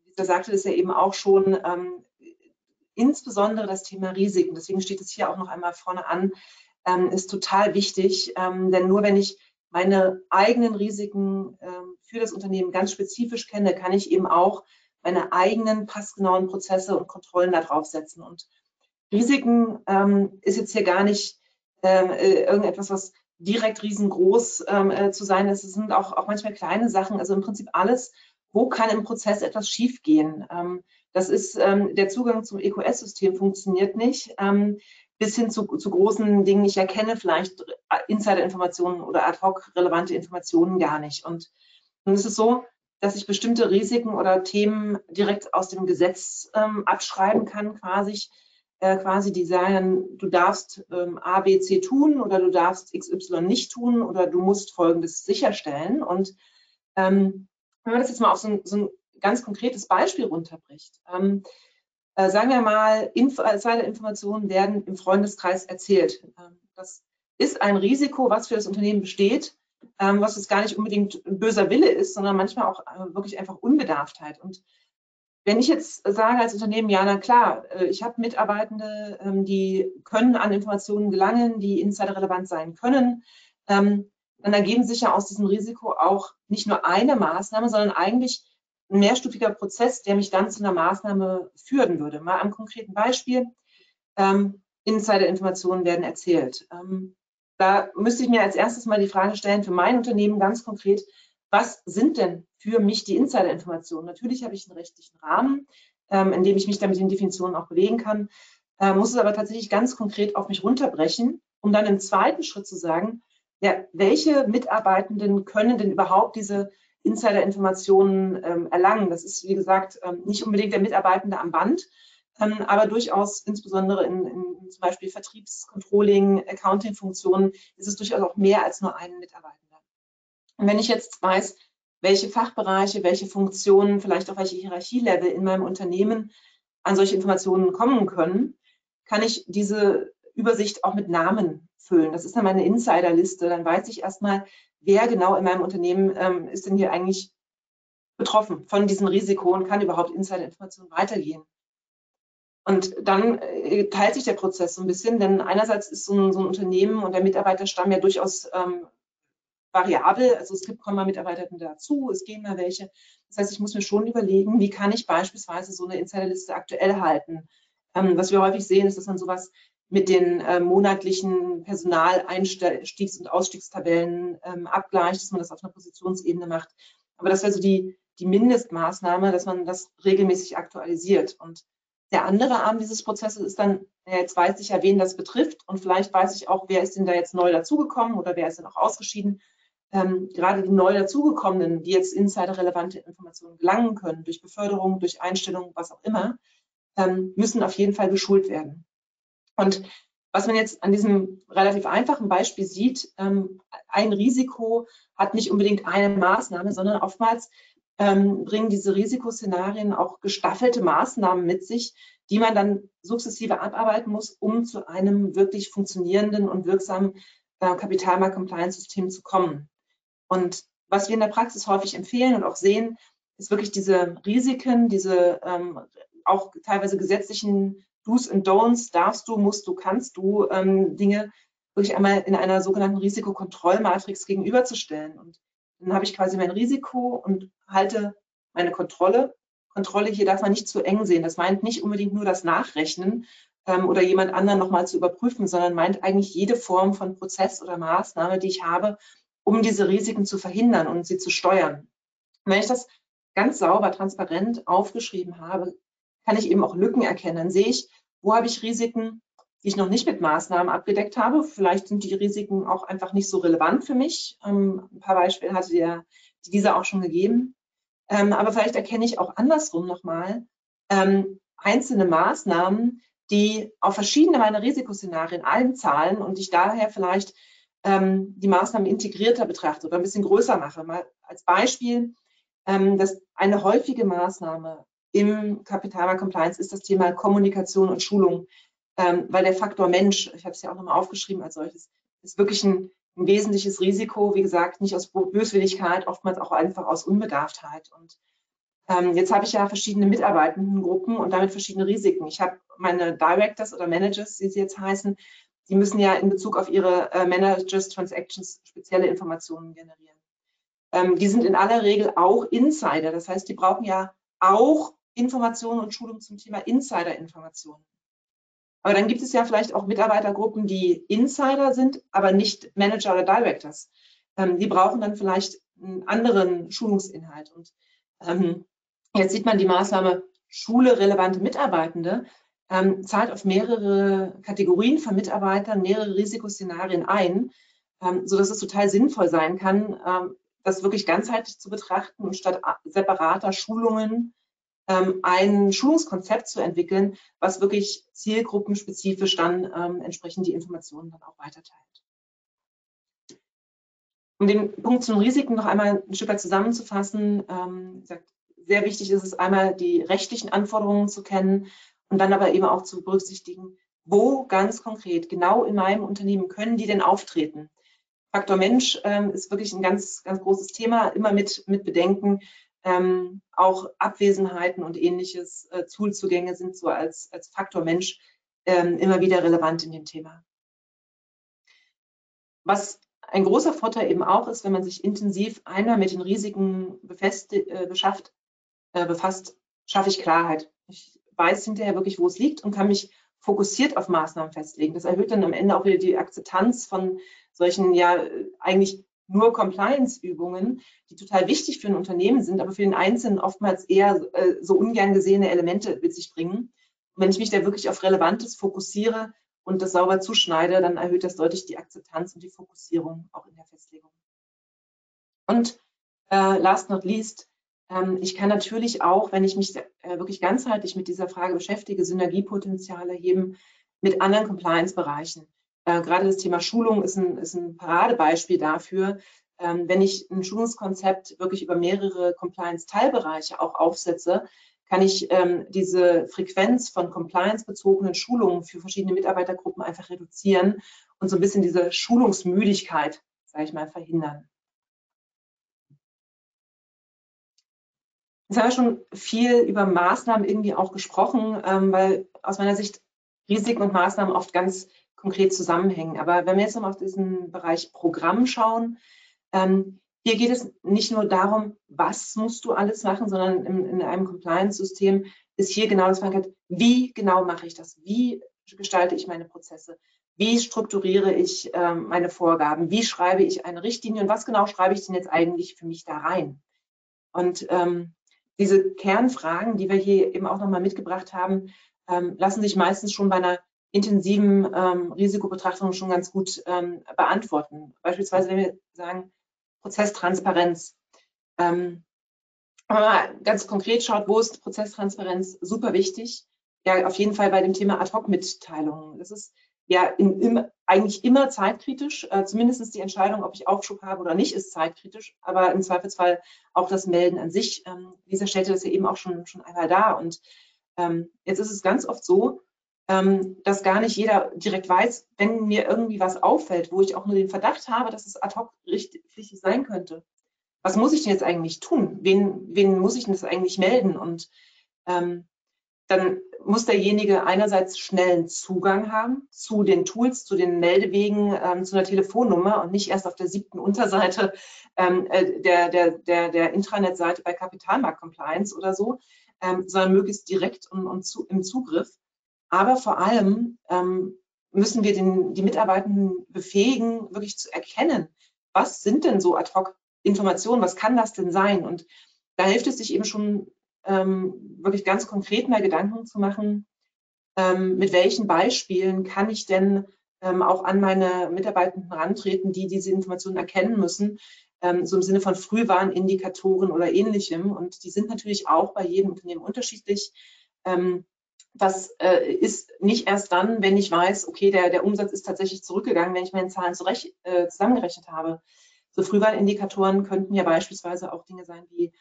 [SPEAKER 3] Lisa sagte das ja eben auch schon, ähm, insbesondere das Thema Risiken, deswegen steht es hier auch noch einmal vorne an, ähm, ist total wichtig. Ähm, denn nur wenn ich meine eigenen Risiken ähm, für das Unternehmen ganz spezifisch kenne, kann ich eben auch meine eigenen passgenauen Prozesse und Kontrollen darauf setzen. Und Risiken ähm, ist jetzt hier gar nicht äh, irgendetwas, was direkt riesengroß ähm, äh, zu sein. Es sind auch, auch manchmal kleine Sachen, also im Prinzip alles, wo kann im Prozess etwas schiefgehen. Ähm, das ist, ähm, der Zugang zum EQS-System funktioniert nicht, ähm, bis hin zu, zu großen Dingen. Ich erkenne vielleicht Insider-Informationen oder ad hoc relevante Informationen gar nicht. Und nun ist es so, dass ich bestimmte Risiken oder Themen direkt aus dem Gesetz ähm, abschreiben kann, quasi äh, quasi die sagen, du darfst ähm, A, B, C tun oder du darfst XY nicht tun oder du musst Folgendes sicherstellen. Und ähm, wenn man das jetzt mal auf so ein, so ein ganz konkretes Beispiel runterbricht, ähm, äh, sagen wir mal, Insider-Informationen werden im Freundeskreis erzählt. Ähm, das ist ein Risiko, was für das Unternehmen besteht, ähm, was jetzt gar nicht unbedingt böser Wille ist, sondern manchmal auch äh, wirklich einfach Unbedarftheit. Und wenn ich jetzt sage als Unternehmen, ja, na klar, äh, ich habe Mitarbeitende, ähm, die können an Informationen gelangen, die insiderrelevant sein können, ähm, dann ergeben sich ja aus diesem Risiko auch nicht nur eine Maßnahme, sondern eigentlich ein mehrstufiger Prozess, der mich dann zu einer Maßnahme führen würde. Mal am konkreten Beispiel. Ähm, Insider-Informationen werden erzählt. da müsste ich mir als erstes mal die Frage stellen, für mein Unternehmen ganz konkret, was sind denn für mich die Insider-Informationen? Natürlich habe ich einen rechtlichen Rahmen, ähm, in dem ich mich dann mit den Definitionen auch bewegen kann, äh, muss es aber tatsächlich ganz konkret auf mich runterbrechen, um dann im zweiten Schritt zu sagen, ja, welche Mitarbeitenden können denn überhaupt diese Insider-Informationen ähm, erlangen? Das ist, wie gesagt, ähm, nicht unbedingt der Mitarbeitende am Band, ähm, aber durchaus insbesondere in, in zum Beispiel Vertriebscontrolling, Accounting-Funktionen ist es durchaus auch mehr als nur einen Mitarbeiter. Und wenn ich jetzt weiß, welche Fachbereiche, welche Funktionen, vielleicht auch welche Hierarchielevel in meinem Unternehmen an solche Informationen kommen können, kann ich diese Übersicht auch mit Namen füllen. Das ist dann meine Insiderliste. Dann weiß ich erstmal, wer genau in meinem Unternehmen ähm, ist denn hier eigentlich betroffen von diesem Risiko und kann überhaupt Insiderinformationen weitergehen. Und dann äh, teilt sich der Prozess so ein bisschen, denn einerseits ist so ein, so ein Unternehmen und der Mitarbeiterstamm ja durchaus ähm, variabel. Also es gibt kommen mal Mitarbeiter dazu, es gehen mal welche. Das heißt, ich muss mir schon überlegen, wie kann ich beispielsweise so eine Insiderliste aktuell halten. Ähm, was wir häufig sehen, ist, dass man sowas mit den äh, monatlichen Personaleinstiegs- und Ausstiegstabellen ähm, abgleicht, dass man das auf einer Positionsebene macht. Aber das wäre so die, die Mindestmaßnahme, dass man das regelmäßig aktualisiert. Und der andere Arm dieses Prozesses ist dann, ja, jetzt weiß ich ja, wen das betrifft und vielleicht weiß ich auch, wer ist denn da jetzt neu dazugekommen oder wer ist denn auch ausgeschieden ähm, gerade die neu dazugekommenen, die jetzt insiderrelevante Informationen gelangen können, durch Beförderung, durch Einstellung, was auch immer, ähm, müssen auf jeden Fall geschult werden. Und was man jetzt an diesem relativ einfachen Beispiel sieht, ähm, ein Risiko hat nicht unbedingt eine Maßnahme, sondern oftmals ähm, bringen diese Risikoszenarien auch gestaffelte Maßnahmen mit sich, die man dann sukzessive abarbeiten muss, um zu einem wirklich funktionierenden und wirksamen äh, Kapitalmarkt-Compliance-System zu kommen. Und was wir in der Praxis häufig empfehlen und auch sehen, ist wirklich diese Risiken, diese ähm, auch teilweise gesetzlichen Do's und Don'ts, darfst du, musst du, kannst du ähm, Dinge wirklich einmal in einer sogenannten Risikokontrollmatrix gegenüberzustellen. Und dann habe ich quasi mein Risiko und halte meine Kontrolle. Kontrolle hier darf man nicht zu eng sehen. Das meint nicht unbedingt nur das Nachrechnen ähm, oder jemand anderen nochmal zu überprüfen, sondern meint eigentlich jede Form von Prozess oder Maßnahme, die ich habe, um diese Risiken zu verhindern und sie zu steuern. Wenn ich das ganz sauber, transparent aufgeschrieben habe, kann ich eben auch Lücken erkennen. Dann sehe ich, wo habe ich Risiken, die ich noch nicht mit Maßnahmen abgedeckt habe. Vielleicht sind die Risiken auch einfach nicht so relevant für mich. Ähm, ein paar Beispiele hatte der, dieser auch schon gegeben. Ähm, aber vielleicht erkenne ich auch andersrum nochmal ähm, einzelne Maßnahmen, die auf verschiedene meiner Risikoszenarien einzahlen und ich daher vielleicht ähm, die Maßnahmen integrierter betrachte oder ein bisschen größer mache. Mal als Beispiel, ähm, dass eine häufige Maßnahme im Kapitalmarkt Compliance ist das Thema Kommunikation und Schulung, ähm, weil der Faktor Mensch, ich habe es ja auch nochmal aufgeschrieben als solches, ist wirklich ein, ein, wesentliches Risiko, wie gesagt, nicht aus Böswilligkeit, oftmals auch einfach aus Unbedarftheit. Und ähm, jetzt habe ich ja verschiedene Mitarbeitendengruppen und damit verschiedene Risiken. Ich habe meine Directors oder Managers, wie sie jetzt heißen, die müssen ja in Bezug auf ihre äh, Managers Transactions spezielle Informationen generieren. Ähm, die sind in aller Regel auch Insider. Das heißt, die brauchen ja auch Informationen und Schulung zum Thema Insider-Informationen. Aber dann gibt es ja vielleicht auch Mitarbeitergruppen, die Insider sind, aber nicht Manager oder Directors. Ähm, die brauchen dann vielleicht einen anderen Schulungsinhalt. Und ähm, jetzt sieht man die Maßnahme Schule relevante Mitarbeitende ähm, zahlt auf mehrere Kategorien von Mitarbeitern, mehrere Risikoszenarien ein, ähm, sodass es total sinnvoll sein kann, ähm, das wirklich ganzheitlich zu betrachten und statt separater Schulungen ähm, ein Schulungskonzept zu entwickeln, was wirklich zielgruppenspezifisch dann ähm, entsprechend die Informationen dann auch weiterteilt. Um den Punkt zu den Risiken noch einmal ein Stück weit zusammenzufassen, ähm, sehr wichtig ist es einmal, die rechtlichen Anforderungen zu kennen und dann aber eben auch zu berücksichtigen, wo ganz konkret, genau in meinem Unternehmen können die denn auftreten. Faktor Mensch ähm, ist wirklich ein ganz, ganz großes Thema, immer mit, mit Bedenken. Ähm, auch Abwesenheiten und ähnliches, äh, Toolzugänge sind so als, als Faktor Mensch ähm, immer wieder relevant in dem Thema. Was ein großer Vorteil eben auch ist, wenn man sich intensiv einmal mit den Risiken befest, äh, beschafft, äh, befasst, schaffe ich Klarheit. Ich weiß hinterher wirklich, wo es liegt und kann mich fokussiert auf Maßnahmen festlegen. Das erhöht dann am Ende auch wieder die Akzeptanz von solchen ja eigentlich nur Compliance-Übungen, die total wichtig für ein Unternehmen sind, aber für den Einzelnen oftmals eher äh, so ungern gesehene Elemente mit sich bringen. Und wenn ich mich da wirklich auf Relevantes fokussiere und das sauber zuschneide, dann erhöht das deutlich die Akzeptanz und die Fokussierung auch in der Festlegung. Und äh, last not least, ich kann natürlich auch, wenn ich mich äh, wirklich ganzheitlich mit dieser Frage beschäftige, Synergiepotenziale heben mit anderen Compliance-Bereichen. Äh, gerade das Thema Schulung ist ein, ist ein Paradebeispiel dafür. Ähm, wenn ich ein Schulungskonzept wirklich über mehrere Compliance-Teilbereiche auch aufsetze, kann ich ähm, diese Frequenz von compliance-bezogenen Schulungen für verschiedene Mitarbeitergruppen einfach reduzieren und so ein bisschen diese Schulungsmüdigkeit, sage ich mal, verhindern. Jetzt haben wir schon viel über Maßnahmen irgendwie auch gesprochen, ähm, weil aus meiner Sicht Risiken und Maßnahmen oft ganz konkret zusammenhängen. Aber wenn wir jetzt nochmal auf diesen Bereich Programm schauen, ähm, hier geht es nicht nur darum, was musst du alles machen, sondern in, in einem Compliance-System ist hier genau das Fragen, wie genau mache ich das? Wie gestalte ich meine Prozesse? Wie strukturiere ich ähm, meine Vorgaben? Wie schreibe ich eine Richtlinie? Und was genau schreibe ich denn jetzt eigentlich für mich da rein? Und ähm, diese Kernfragen, die wir hier eben auch nochmal mitgebracht haben, ähm, lassen sich meistens schon bei einer intensiven ähm, Risikobetrachtung schon ganz gut ähm, beantworten. Beispielsweise, wenn wir sagen, Prozesstransparenz. Ähm, wenn man mal ganz konkret schaut, wo ist Prozesstransparenz super wichtig? Ja, auf jeden Fall bei dem Thema Ad-Hoc-Mitteilungen. Das ist ja in, in, eigentlich immer zeitkritisch. Äh, zumindest die Entscheidung, ob ich Aufschub habe oder nicht, ist zeitkritisch. Aber im Zweifelsfall auch das Melden an sich. Ähm, Lisa stellte das ja eben auch schon, schon einmal dar. Und ähm, jetzt ist es ganz oft so, ähm, dass gar nicht jeder direkt weiß, wenn mir irgendwie was auffällt, wo ich auch nur den Verdacht habe, dass es ad hoc richtig, richtig sein könnte. Was muss ich denn jetzt eigentlich tun? Wen, wen muss ich denn das eigentlich melden? Und ähm, dann muss derjenige einerseits schnellen Zugang haben zu den Tools, zu den Meldewegen, ähm, zu einer Telefonnummer und nicht erst auf der siebten Unterseite ähm, äh, der, der, der, der Intranet-Seite bei Kapitalmarkt Compliance oder so, ähm, sondern möglichst direkt und, und zu, im Zugriff. Aber vor allem ähm, müssen wir den, die Mitarbeitenden befähigen, wirklich zu erkennen, was sind denn so Ad-Hoc-Informationen, was kann das denn sein? Und da hilft es sich eben schon ähm, wirklich ganz konkret mal Gedanken zu machen, ähm, mit welchen Beispielen kann ich denn ähm, auch an meine Mitarbeitenden rantreten, die diese Informationen erkennen müssen, ähm, so im Sinne von Frühwarnindikatoren oder ähnlichem. Und die sind natürlich auch bei jedem Unternehmen unterschiedlich. Ähm, das äh, ist nicht erst dann, wenn ich weiß, okay, der, der Umsatz ist tatsächlich zurückgegangen, wenn ich meine Zahlen zurecht, äh, zusammengerechnet habe. So Frühwarnindikatoren könnten ja beispielsweise auch Dinge sein wie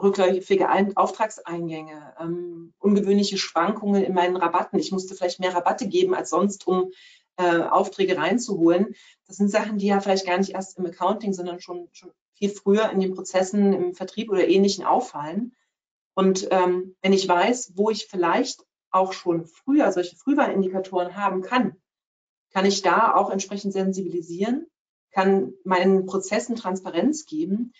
[SPEAKER 3] rückläufige Auftragseingänge, ähm, ungewöhnliche Schwankungen in meinen Rabatten. Ich musste vielleicht mehr Rabatte geben als sonst, um äh, Aufträge reinzuholen. Das sind Sachen, die ja vielleicht gar nicht erst im Accounting, sondern schon, schon viel früher in den Prozessen im Vertrieb oder Ähnlichen auffallen. Und ähm, wenn ich weiß, wo ich vielleicht auch schon früher solche Frühwarnindikatoren haben kann, kann ich da auch entsprechend sensibilisieren, kann meinen Prozessen Transparenz geben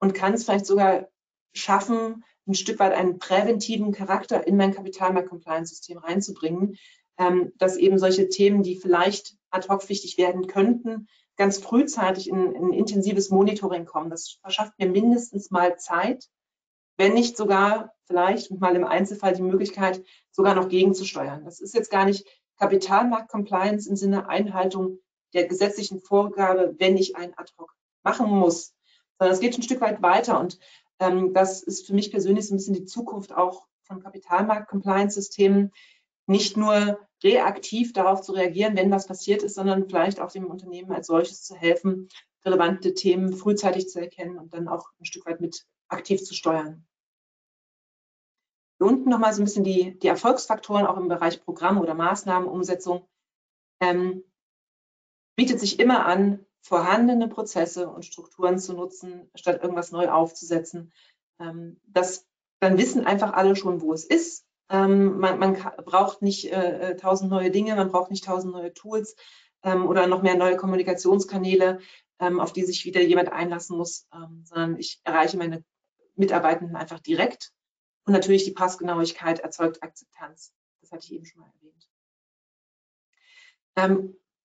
[SPEAKER 3] und kann es vielleicht sogar schaffen, ein Stück weit einen präventiven Charakter in mein Kapitalmarkt-Compliance-System reinzubringen, ähm, dass eben solche Themen, die vielleicht ad hoc wichtig werden könnten, ganz frühzeitig in, in intensives Monitoring kommen. Das verschafft mir mindestens mal Zeit, wenn nicht sogar vielleicht und mal im Einzelfall die Möglichkeit, sogar noch gegenzusteuern. Das ist jetzt gar nicht Kapitalmarkt-Compliance im Sinne Einhaltung der gesetzlichen Vorgabe, wenn ich ein Ad-Hoc machen muss, sondern es geht ein Stück weit weiter und das ist für mich persönlich so ein bisschen die Zukunft auch von Kapitalmarkt-Compliance-Systemen, nicht nur reaktiv darauf zu reagieren, wenn was passiert ist, sondern vielleicht auch dem Unternehmen als solches zu helfen, relevante Themen frühzeitig zu erkennen und dann auch ein Stück weit mit aktiv zu steuern. Hier unten nochmal so ein bisschen die, die Erfolgsfaktoren auch im Bereich Programm- oder Maßnahmenumsetzung. Ähm, bietet sich immer an, vorhandene Prozesse und Strukturen zu nutzen, statt irgendwas neu aufzusetzen. Ähm, das, dann wissen einfach alle schon, wo es ist. Ähm, man, man braucht nicht äh, äh, tausend neue Dinge, man braucht nicht tausend neue Tools ähm, oder noch mehr neue Kommunikationskanäle, ähm, auf die sich wieder jemand einlassen muss, ähm, sondern ich erreiche meine Mitarbeitenden einfach direkt und natürlich die Passgenauigkeit erzeugt Akzeptanz. Das hatte ich eben schon mal erwähnt.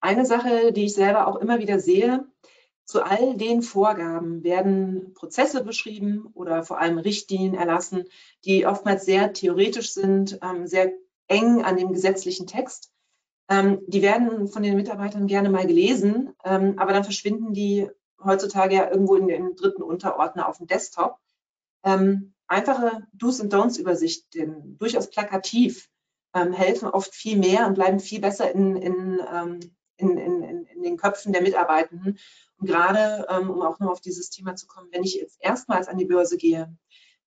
[SPEAKER 3] Eine Sache, die ich selber auch immer wieder sehe, zu all den Vorgaben werden Prozesse beschrieben oder vor allem Richtlinien erlassen, die oftmals sehr theoretisch sind, ähm, sehr eng an dem gesetzlichen Text. Ähm, die werden von den Mitarbeitern gerne mal gelesen, ähm, aber dann verschwinden die heutzutage ja irgendwo in dem dritten Unterordner auf dem Desktop. Einfache Do's und Don'ts Übersichten, durchaus plakativ, helfen oft viel mehr und bleiben viel besser in, in, in, in, in den Köpfen der Mitarbeitenden. Und gerade, ähm, um auch noch auf dieses Thema zu kommen, wenn ich jetzt erstmals an die Börse gehe,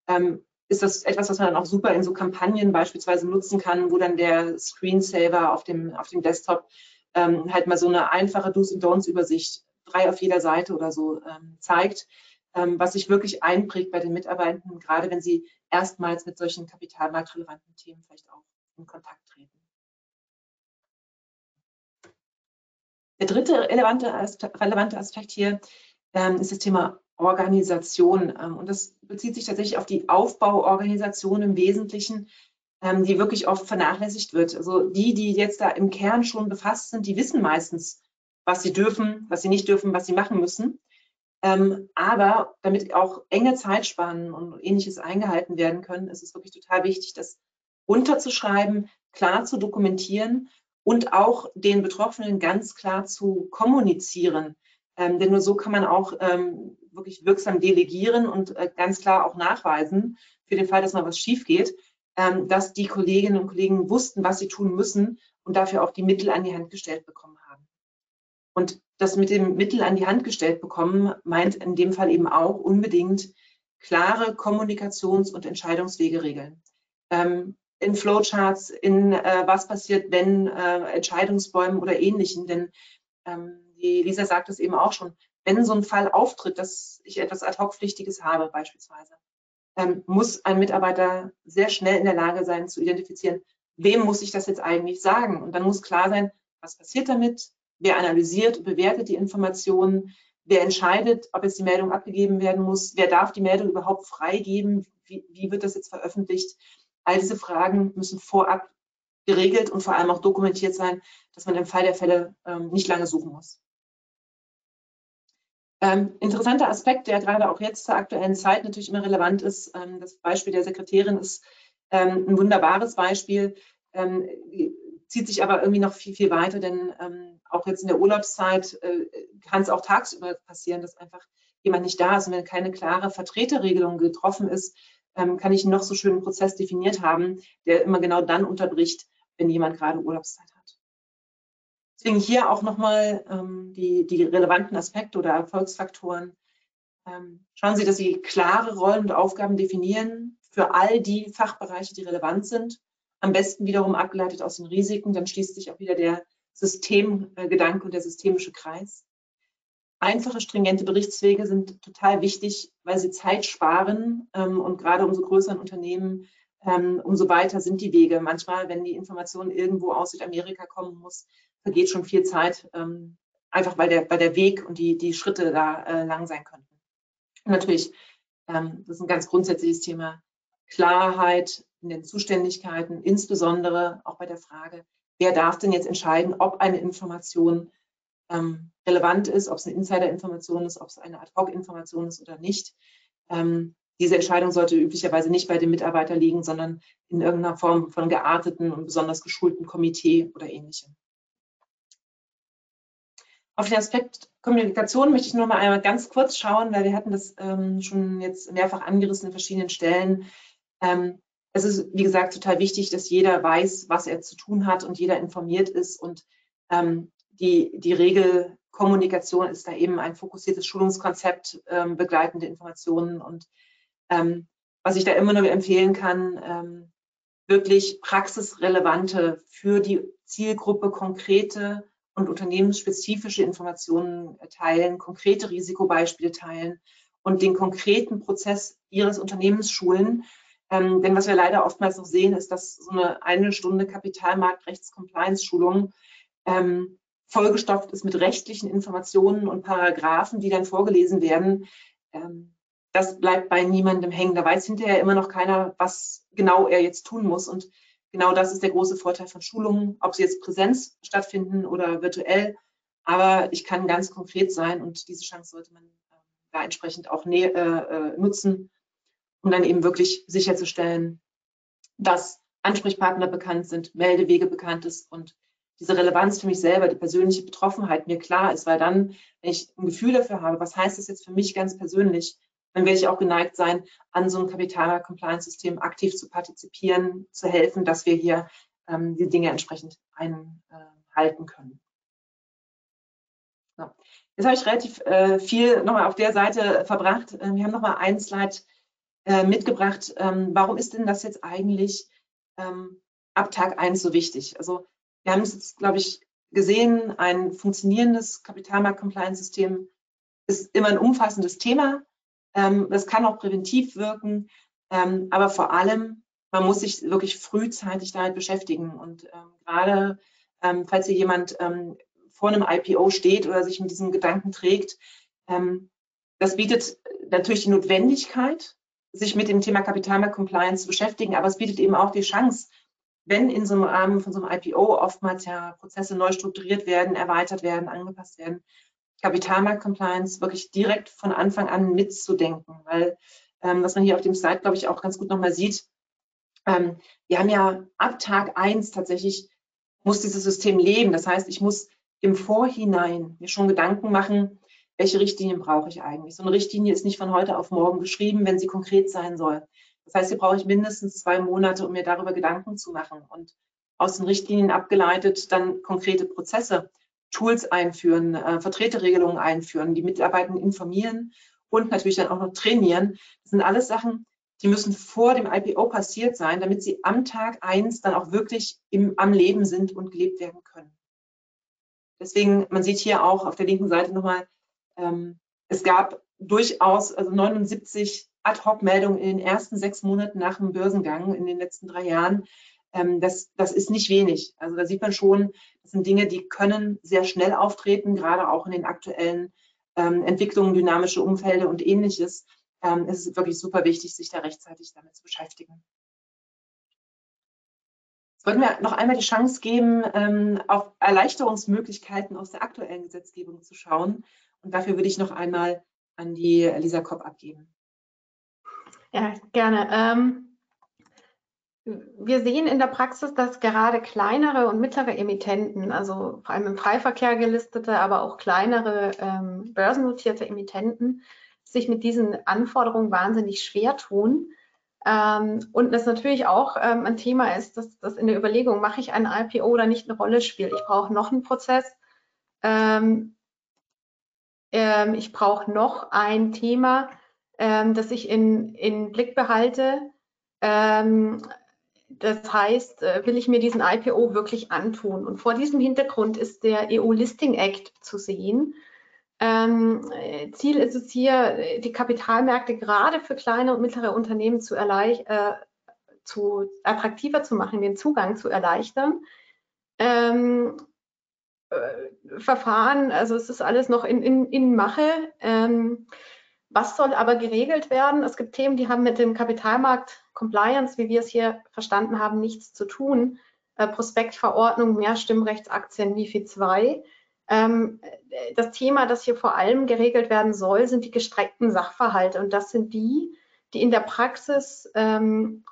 [SPEAKER 3] ähm, ist das etwas, was man dann auch super in so Kampagnen beispielsweise nutzen kann, wo dann der Screensaver auf dem, auf dem Desktop ähm, halt mal so eine einfache Do's und Don'ts Übersicht, drei auf jeder Seite oder so ähm, zeigt, ähm, was sich wirklich einprägt bei den Mitarbeitenden, gerade wenn sie erstmals mit solchen kapitalmarktrelevanten Themen vielleicht auch in Kontakt treten. Der dritte relevante, relevante Aspekt hier ähm, ist das Thema Organisation. Ähm, und das bezieht sich tatsächlich auf die Aufbauorganisation im Wesentlichen, ähm, die wirklich oft vernachlässigt wird. Also die, die jetzt da im Kern schon befasst sind, die wissen meistens, was sie dürfen, was sie nicht dürfen, was sie machen müssen. Ähm, aber damit auch enge Zeitspannen und ähnliches eingehalten werden können, ist es wirklich total wichtig, das runterzuschreiben, klar zu dokumentieren und auch den Betroffenen ganz klar zu kommunizieren. Ähm, denn nur so kann man auch ähm, wirklich wirksam delegieren und äh, ganz klar auch nachweisen, für den Fall, dass mal was schief geht, ähm, dass die Kolleginnen und Kollegen wussten, was sie tun müssen und dafür auch die Mittel an die Hand gestellt bekommen haben. Und das mit dem Mittel an die Hand gestellt bekommen, meint in dem Fall eben auch unbedingt klare Kommunikations- und Entscheidungswege regeln. Ähm, in Flowcharts, in äh, was passiert, wenn äh, Entscheidungsbäumen oder ähnlichen. Denn ähm, die Lisa sagt es eben auch schon, wenn so ein Fall auftritt, dass ich etwas Ad-Hoc-Pflichtiges habe beispielsweise, ähm, muss ein Mitarbeiter sehr schnell in der Lage sein zu identifizieren, wem muss ich das jetzt eigentlich sagen? Und dann muss klar sein, was passiert damit, Wer analysiert und bewertet die Informationen? Wer entscheidet, ob jetzt die Meldung abgegeben werden muss? Wer darf die Meldung überhaupt freigeben? Wie, wie wird das jetzt veröffentlicht? All diese Fragen müssen vorab geregelt und vor allem auch dokumentiert sein, dass man im Fall der Fälle ähm, nicht lange suchen muss. Ähm, interessanter Aspekt, der gerade auch jetzt zur aktuellen Zeit natürlich immer relevant ist, ähm, das Beispiel der Sekretärin ist ähm, ein wunderbares Beispiel, ähm, zieht sich aber irgendwie noch viel, viel weiter, denn ähm, auch jetzt in der Urlaubszeit äh, kann es auch tagsüber passieren, dass einfach jemand nicht da ist und wenn keine klare Vertreterregelung getroffen ist, ähm, kann ich einen noch so schönen Prozess definiert haben, der immer genau dann unterbricht, wenn jemand gerade Urlaubszeit hat. Deswegen hier auch nochmal ähm, die, die relevanten Aspekte oder Erfolgsfaktoren. Ähm, schauen Sie, dass Sie klare Rollen und Aufgaben definieren für all die Fachbereiche, die relevant sind. Am besten wiederum abgeleitet aus den Risiken, dann schließt sich auch wieder der Systemgedanke und der systemische Kreis. Einfache, stringente Berichtswege sind total wichtig, weil sie Zeit sparen ähm, und gerade umso größeren Unternehmen, ähm, umso weiter sind die Wege. Manchmal, wenn die Information irgendwo aus Südamerika kommen muss, vergeht schon viel Zeit, ähm, einfach weil der, weil der Weg und die, die Schritte da äh, lang sein könnten. Und natürlich, das ist ein ganz grundsätzliches Thema, Klarheit in den Zuständigkeiten, insbesondere auch bei der Frage, wer darf denn jetzt entscheiden, ob eine Information ähm, relevant ist, ob es eine Insider-Information ist, ob es eine Ad-Hoc-Information ist oder nicht. Ähm, diese Entscheidung sollte üblicherweise nicht bei dem Mitarbeiter liegen, sondern in irgendeiner Form von gearteten und besonders geschulten Komitee oder ähnlichem. Auf den Aspekt Kommunikation möchte ich nur mal einmal ganz kurz schauen, weil wir hatten das ähm, schon jetzt mehrfach angerissen in verschiedenen Stellen. Ähm, es ist, wie gesagt, total wichtig, dass jeder weiß, was er zu tun hat und jeder informiert ist und ähm, die, die Regelkommunikation ist da eben ein fokussiertes Schulungskonzept, ähm, begleitende Informationen und ähm, was ich da immer nur empfehlen kann, ähm, wirklich praxisrelevante für die Zielgruppe konkrete und unternehmensspezifische Informationen teilen, konkrete Risikobeispiele teilen und den konkreten Prozess Ihres Unternehmens schulen. Ähm, denn was wir leider oftmals noch sehen, ist, dass so eine eine Stunde Kapitalmarktrechts-Compliance-Schulung ähm, vollgestopft ist mit rechtlichen Informationen und Paragraphen, die dann vorgelesen werden, ähm, das bleibt bei niemandem hängen. Da weiß hinterher immer noch keiner, was genau er jetzt tun muss. Und genau das ist der große Vorteil von Schulungen, ob sie jetzt Präsenz stattfinden oder virtuell. Aber ich kann ganz konkret sein und diese Chance sollte man äh, da entsprechend auch äh, äh, nutzen, um dann eben wirklich sicherzustellen, dass Ansprechpartner bekannt sind, Meldewege bekannt ist und diese Relevanz für mich selber, die persönliche Betroffenheit mir klar ist, weil dann, wenn ich ein Gefühl dafür habe, was heißt das jetzt für mich ganz persönlich, dann werde ich auch geneigt sein, an so einem Kapital-Compliance-System aktiv zu partizipieren, zu helfen, dass wir hier ähm, die Dinge entsprechend einhalten können. So. Jetzt habe ich relativ äh, viel nochmal auf der Seite verbracht. Äh, wir haben nochmal ein Slide äh, mitgebracht. Ähm, warum ist denn das jetzt eigentlich ähm, ab Tag 1 so wichtig? Also wir haben es jetzt, glaube ich, gesehen, ein funktionierendes Kapitalmarkt-Compliance-System ist immer ein umfassendes Thema. Ähm, das kann auch präventiv wirken, ähm, aber vor allem, man muss sich wirklich frühzeitig damit beschäftigen. Und ähm, gerade, falls hier jemand vor einem IPO steht oder sich mit diesem Gedanken trägt, das bietet natürlich die Notwendigkeit, sich mit dem Thema Kapitalmarkt-Compliance zu beschäftigen, aber es bietet eben auch die Chance, wenn in so einem Rahmen von so einem IPO oftmals ja Prozesse neu strukturiert werden, erweitert werden, angepasst werden, Kapitalmarkt-Compliance wirklich direkt von Anfang an mitzudenken, weil ähm, was man hier auf dem Slide, glaube ich, auch ganz gut nochmal sieht, ähm, wir haben ja ab Tag eins tatsächlich, muss dieses System leben. Das heißt, ich muss im Vorhinein mir schon Gedanken machen, welche Richtlinien brauche ich eigentlich. So eine Richtlinie ist nicht von heute auf morgen geschrieben, wenn sie konkret sein soll. Das heißt, hier brauche ich mindestens zwei Monate, um mir darüber Gedanken zu machen und aus den Richtlinien abgeleitet dann konkrete Prozesse, Tools einführen, äh, Vertreterregelungen einführen, die Mitarbeiter informieren und natürlich dann auch noch trainieren. Das sind alles Sachen, die müssen vor dem IPO passiert sein, damit sie am Tag eins dann auch wirklich im, am Leben sind und gelebt werden können. Deswegen, man sieht hier auch auf der linken Seite nochmal, ähm, es gab durchaus also 79 Ad-Hoc-Meldungen in den ersten sechs Monaten nach dem Börsengang in den letzten drei Jahren. Ähm, das, das ist nicht wenig. Also da sieht man schon, das sind Dinge, die können sehr schnell auftreten, gerade auch in den aktuellen ähm, Entwicklungen, dynamische Umfelder und ähnliches. Ähm, es ist wirklich super wichtig, sich da rechtzeitig damit zu beschäftigen. Sollten wir noch einmal die Chance geben, ähm, auf Erleichterungsmöglichkeiten aus der aktuellen Gesetzgebung zu schauen. Und dafür würde ich noch einmal an die Lisa Kopp abgeben.
[SPEAKER 2] Ja, gerne. Ähm wir sehen in der Praxis, dass gerade kleinere und mittlere Emittenten, also vor allem im Freiverkehr gelistete, aber auch kleinere ähm, börsennotierte Emittenten, sich mit diesen Anforderungen wahnsinnig schwer tun. Ähm, und das natürlich auch ähm, ein Thema ist, dass das in der Überlegung, mache ich ein IPO oder nicht eine Rolle spielt. Ich brauche noch einen Prozess. Ähm, ähm, ich brauche noch ein Thema, ähm, das ich in, in Blick behalte. Ähm, das heißt, äh, will ich mir diesen IPO wirklich antun? Und vor diesem Hintergrund ist der EU Listing Act zu sehen. Ähm, Ziel ist es hier, die Kapitalmärkte gerade für kleine und mittlere Unternehmen zu, äh, zu attraktiver zu machen, den Zugang zu erleichtern. Ähm, äh, Verfahren, also es ist alles noch in, in, in Mache. Ähm, was soll aber geregelt werden? Es gibt Themen, die haben mit dem Kapitalmarkt Compliance, wie wir es hier verstanden haben, nichts zu tun. Äh, Prospektverordnung, Mehrstimmrechtsaktien, MIFID II. Ähm, das Thema, das hier vor allem geregelt werden soll, sind die gestreckten Sachverhalte. Und das sind die, die in der Praxis ähm,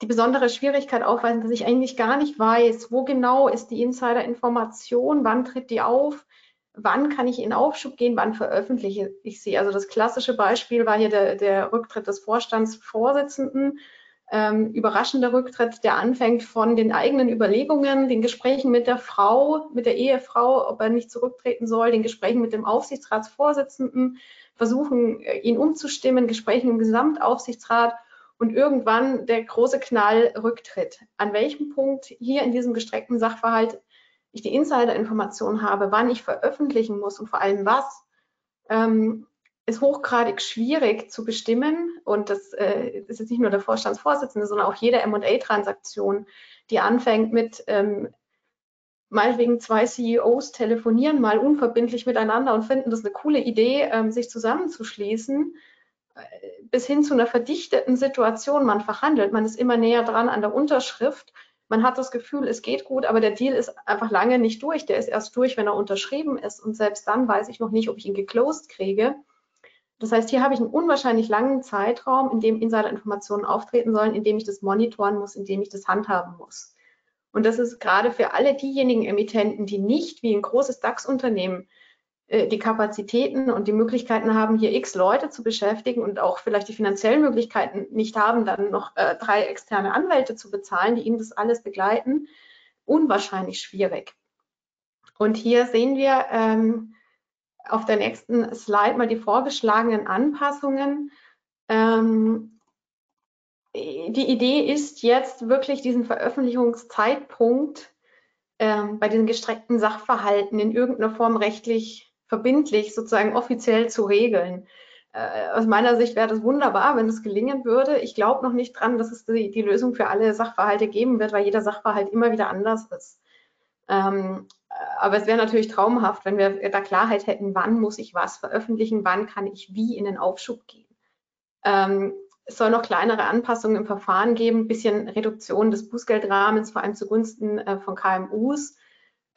[SPEAKER 2] die besondere Schwierigkeit aufweisen, dass ich eigentlich gar nicht weiß, wo genau ist die Insider-Information, wann tritt die auf, wann kann ich in Aufschub gehen, wann veröffentliche ich sie. Also das klassische Beispiel war hier der, der Rücktritt des Vorstandsvorsitzenden. Ähm, überraschender Rücktritt, der anfängt von den eigenen Überlegungen, den Gesprächen mit der Frau, mit der Ehefrau, ob er nicht zurücktreten soll, den Gesprächen mit dem Aufsichtsratsvorsitzenden, versuchen, äh, ihn umzustimmen, Gesprächen im Gesamtaufsichtsrat und irgendwann der große Knall Rücktritt. An welchem Punkt hier in diesem gestreckten Sachverhalt ich die Insider-Information habe, wann ich veröffentlichen muss und vor allem was, ähm, ist hochgradig schwierig zu bestimmen. Und das äh, ist jetzt nicht nur der Vorstandsvorsitzende, sondern auch jede M&A-Transaktion, die anfängt mit ähm, meinetwegen zwei CEOs telefonieren mal unverbindlich miteinander und finden das eine coole Idee, ähm, sich zusammenzuschließen, äh, bis hin zu einer verdichteten Situation. Man verhandelt, man ist immer näher dran an der Unterschrift man hat das Gefühl, es geht gut, aber der Deal ist einfach lange nicht durch. Der ist erst durch, wenn er unterschrieben ist. Und selbst dann weiß ich noch nicht, ob ich ihn geclosed kriege. Das heißt, hier habe ich einen unwahrscheinlich langen Zeitraum, in dem Insider-Informationen auftreten sollen, in dem ich das monitoren muss, in dem ich das handhaben muss. Und das ist gerade für alle diejenigen Emittenten, die nicht wie ein großes DAX-Unternehmen die Kapazitäten und die Möglichkeiten haben, hier x Leute zu beschäftigen und auch vielleicht die finanziellen Möglichkeiten nicht haben, dann noch äh, drei externe Anwälte zu bezahlen, die ihnen das alles begleiten, unwahrscheinlich schwierig. Und hier sehen wir ähm, auf der nächsten Slide mal die vorgeschlagenen Anpassungen. Ähm, die Idee ist jetzt wirklich diesen Veröffentlichungszeitpunkt ähm, bei diesen gestreckten Sachverhalten in irgendeiner Form rechtlich verbindlich sozusagen offiziell zu regeln. Äh, aus meiner Sicht wäre das wunderbar, wenn es gelingen würde. Ich glaube noch nicht dran, dass es die, die, Lösung für alle Sachverhalte geben wird, weil jeder Sachverhalt immer wieder anders ist. Ähm, aber es wäre natürlich traumhaft, wenn wir da Klarheit hätten, wann muss ich was veröffentlichen, wann kann ich wie in den Aufschub gehen. Ähm, es soll noch kleinere Anpassungen im Verfahren geben, ein bisschen Reduktion des Bußgeldrahmens, vor allem zugunsten äh, von KMUs.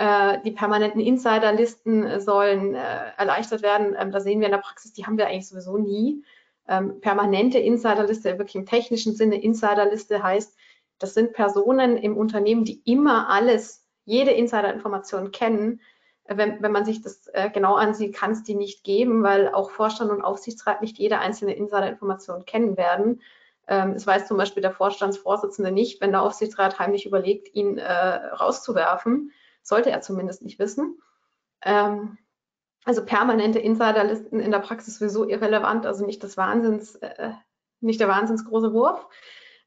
[SPEAKER 2] Äh, die permanenten Insiderlisten sollen äh, erleichtert werden. Ähm, da sehen wir in der Praxis, die haben wir eigentlich sowieso nie. Ähm, permanente Insiderliste, wirklich im technischen Sinne Insiderliste heißt, das sind Personen im Unternehmen, die immer alles, jede Insiderinformation kennen. Äh, wenn, wenn man sich das genau ansieht, kann es die nicht geben, weil auch Vorstand und Aufsichtsrat nicht jede einzelne Insiderinformation kennen werden. Ähm, es weiß zum Beispiel der Vorstandsvorsitzende nicht, wenn der Aufsichtsrat heimlich überlegt, ihn rauszuwerfen sollte er zumindest nicht wissen. Ähm, also permanente Insiderlisten in der Praxis sowieso irrelevant, also nicht das Wahnsinns, äh, nicht der wahnsinns große Wurf.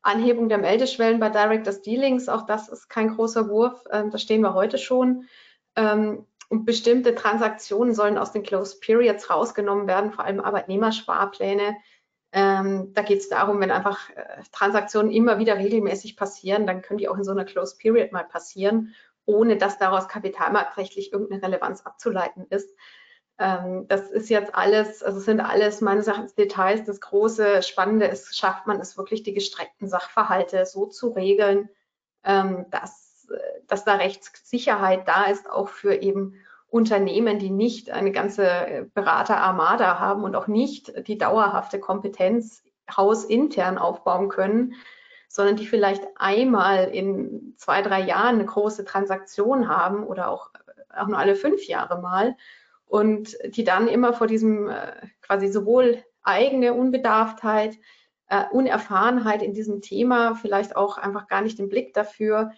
[SPEAKER 2] Anhebung der Meldeschwellen bei Directors Dealings, auch das ist kein großer Wurf, ähm, da stehen wir heute schon. Ähm, und bestimmte Transaktionen sollen aus den Closed Periods rausgenommen werden, vor allem Arbeitnehmersparpläne. Ähm, da geht es darum, wenn einfach äh, Transaktionen immer wieder regelmäßig passieren, dann können die auch in so einer Closed Period mal passieren ohne dass daraus kapitalmarktrechtlich irgendeine Relevanz abzuleiten ist. Ähm, das ist jetzt alles, also sind alles meines Erachtens Details. Das große Spannende ist, schafft man es wirklich, die gestreckten Sachverhalte so zu regeln, ähm, dass, dass da Rechtssicherheit da ist, auch für eben Unternehmen, die nicht eine ganze Beraterarmada haben und auch nicht die dauerhafte Kompetenz hausintern aufbauen können, sondern die vielleicht einmal in zwei, drei Jahren eine große Transaktion haben oder auch, auch nur alle fünf Jahre mal und die dann immer vor diesem äh, quasi sowohl eigene Unbedarftheit, äh, Unerfahrenheit in diesem Thema, vielleicht auch einfach gar nicht den Blick dafür,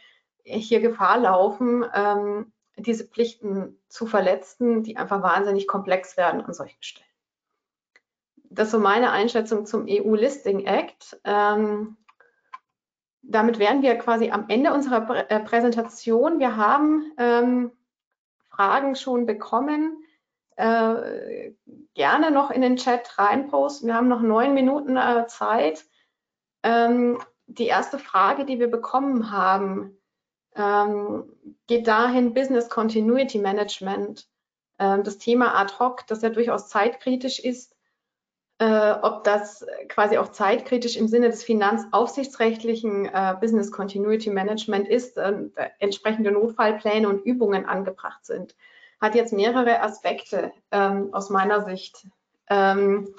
[SPEAKER 2] hier Gefahr laufen, ähm, diese Pflichten zu verletzen, die einfach wahnsinnig komplex werden an solchen Stellen. Das ist so meine Einschätzung zum EU Listing Act. Ähm, damit wären wir quasi am Ende unserer äh, Präsentation. Wir haben ähm, Fragen schon bekommen äh, gerne noch in den Chat reinposten. Wir haben noch neun Minuten äh, Zeit. Ähm, die erste Frage, die wir bekommen haben, ähm, geht dahin Business Continuity Management. Ähm, das Thema ad hoc, das ja durchaus zeitkritisch ist, äh, ob das quasi auch zeitkritisch im Sinne des finanzaufsichtsrechtlichen äh, Business Continuity Management ist, äh, entsprechende Notfallpläne und Übungen angebracht sind hat jetzt mehrere Aspekte ähm, aus meiner Sicht. Ähm,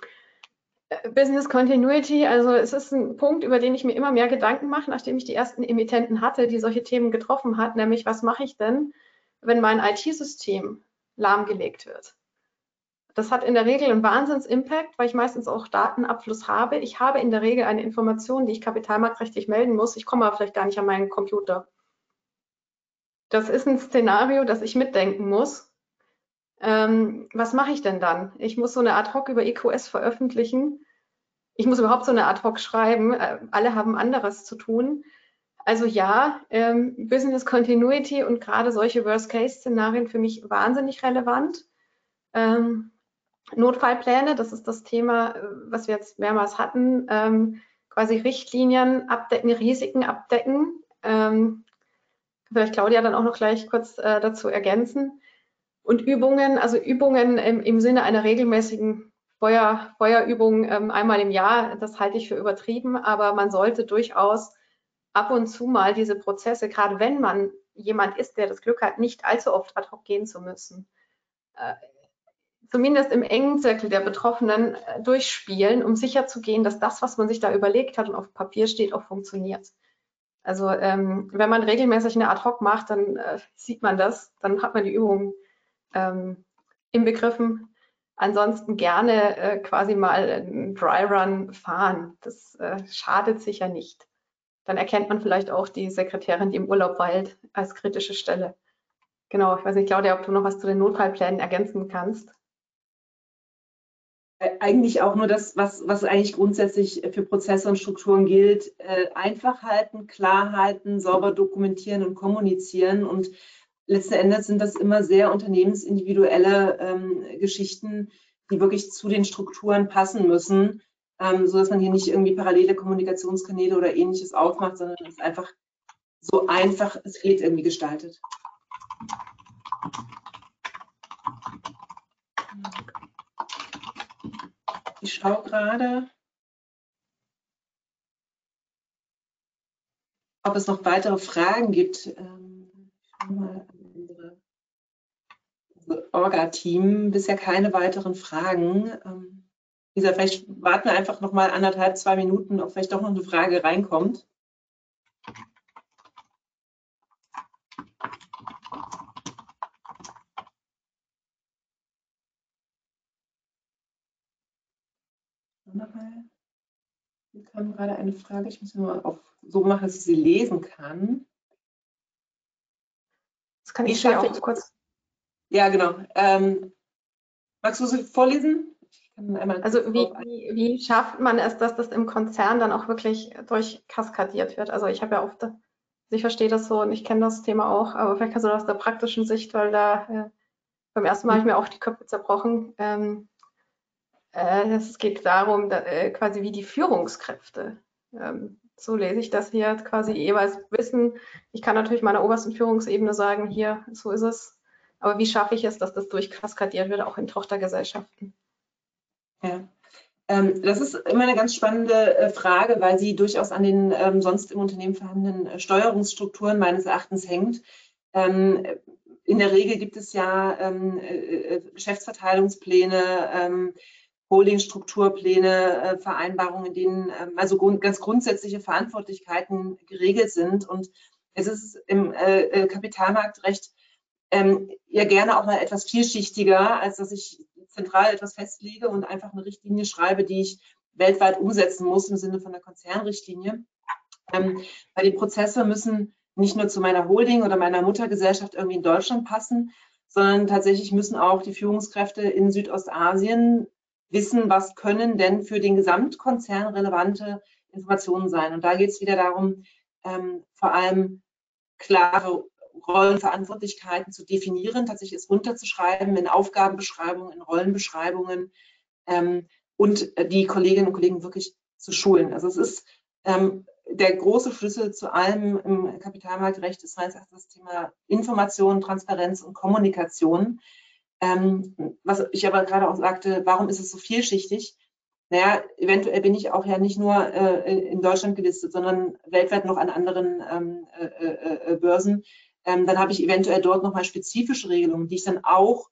[SPEAKER 2] Business Continuity, also es ist ein Punkt, über den ich mir immer mehr Gedanken mache, nachdem ich die ersten Emittenten hatte, die solche Themen getroffen hat, nämlich was mache ich denn, wenn mein IT-System lahmgelegt wird? Das hat in der Regel einen Wahnsinns-Impact, weil ich meistens auch Datenabfluss habe. Ich habe in der Regel eine Information, die ich kapitalmarktrechtlich melden muss. Ich komme aber vielleicht gar nicht an meinen Computer. Das ist ein Szenario, das ich mitdenken muss ähm, was mache ich denn dann? Ich muss so eine Ad-Hoc über EQS veröffentlichen. Ich muss überhaupt so eine Ad-Hoc schreiben. Äh, alle haben anderes zu tun. Also ja, ähm, Business Continuity und gerade solche Worst-Case-Szenarien für mich wahnsinnig relevant. Ähm, Notfallpläne, das ist das Thema, äh, was wir jetzt mehrmals hatten, ähm, quasi Richtlinien abdecken, Risiken abdecken. Ähm, vielleicht Claudia dann auch noch gleich kurz äh, dazu ergänzen. Und Übungen, also Übungen im, im Sinne einer regelmäßigen Feuer, Feuerübung ähm, einmal im Jahr, das halte ich für übertrieben, aber man sollte durchaus ab und zu mal diese Prozesse, gerade wenn man jemand ist, der das Glück hat, nicht allzu oft ad hoc gehen zu müssen, äh, zumindest im engen Zirkel der Betroffenen äh, durchspielen, um sicherzugehen, dass das, was man sich da überlegt hat und auf Papier steht, auch funktioniert. Also ähm, wenn man regelmäßig eine ad hoc macht, dann äh, sieht man das, dann hat man die Übung ähm, inbegriffen. Ansonsten gerne äh, quasi mal einen Dry Run fahren. Das äh, schadet sicher nicht. Dann erkennt man vielleicht auch die Sekretärin, die im Urlaub weilt, als kritische Stelle. Genau, ich weiß nicht, Claudia, ob du noch was zu den Notfallplänen ergänzen kannst.
[SPEAKER 3] Äh, eigentlich auch nur das, was, was eigentlich grundsätzlich für Prozesse und Strukturen gilt. Äh, einfach halten, klar halten, sauber dokumentieren und kommunizieren und letzten Endes sind das immer sehr unternehmensindividuelle ähm, Geschichten, die wirklich zu den Strukturen passen müssen, ähm, so dass man hier nicht irgendwie parallele Kommunikationskanäle oder ähnliches aufmacht, sondern es einfach so einfach es geht irgendwie gestaltet. Ich schaue gerade, ob es noch weitere Fragen gibt. Ähm, mal Orga-Team bisher keine weiteren Fragen. Ähm, gesagt, vielleicht warten wir einfach noch mal anderthalb, zwei Minuten, ob vielleicht doch noch eine Frage reinkommt. Hier kam gerade eine Frage, ich muss nur auf so machen, dass ich sie lesen kann.
[SPEAKER 2] Das kann ich, ich auch kurz
[SPEAKER 3] ja, genau. Ähm, magst du sie vorlesen?
[SPEAKER 2] also wie, wie, wie, schafft man es, dass das im Konzern dann auch wirklich durchkaskadiert wird? Also ich habe ja oft, ich verstehe das so und ich kenne das Thema auch, aber vielleicht kannst du das aus der praktischen Sicht, weil da äh, beim ersten Mal habe ich mir auch die Köpfe zerbrochen. Ähm, äh, es geht darum, da, äh, quasi wie die Führungskräfte, ähm, so lese ich das hier, quasi jeweils wissen. Ich kann natürlich meiner obersten Führungsebene sagen, hier, so ist es, aber wie schaffe ich es, dass das durchkaskadiert wird, auch in Tochtergesellschaften?
[SPEAKER 3] Ja. Ähm, das ist immer eine ganz spannende äh, Frage, weil sie durchaus an den ähm, sonst im Unternehmen vorhandenen äh, Steuerungsstrukturen meines Erachtens hängt. In der Regel gibt es ja äh, Geschäftsverteilungspläne, Holdingstrukturpläne, äh, Vereinbarungen, in denen ähm, also ganz grundsätzliche Verantwortlichkeiten geregelt sind. Und es ist im äh, äh Kapitalmarktrecht ähm, ja gerne auch mal etwas vielschichtiger, als dass ich zentral etwas festlege und einfach eine Richtlinie schreibe, die ich weltweit umsetzen muss im Sinne von der Konzernrichtlinie. Ähm, weil die Prozesse müssen nicht nur zu meiner Holding oder meiner Muttergesellschaft irgendwie in Deutschland passen, sondern tatsächlich müssen auch die Führungskräfte in Südostasien wissen, was können denn für den Gesamtkonzern relevante Informationen sein. Und da geht es wieder darum, ähm, vor allem klare Rollenverantwortlichkeiten zu definieren, tatsächlich es runterzuschreiben in Aufgabenbeschreibungen, in Rollenbeschreibungen ähm, und die Kolleginnen und Kollegen wirklich zu schulen. Also es ist ähm, der große Schlüssel zu allem im Kapitalmarktrecht ist meines Erachtens das Thema Information, Transparenz und Kommunikation. Ähm, was ich aber gerade auch sagte, warum ist es so vielschichtig? Naja, eventuell bin ich auch ja nicht nur äh, in Deutschland gelistet, sondern weltweit noch an anderen ähm, äh, äh, äh Börsen. Ähm, dann habe ich eventuell dort nochmal spezifische Regelungen, die ich dann auch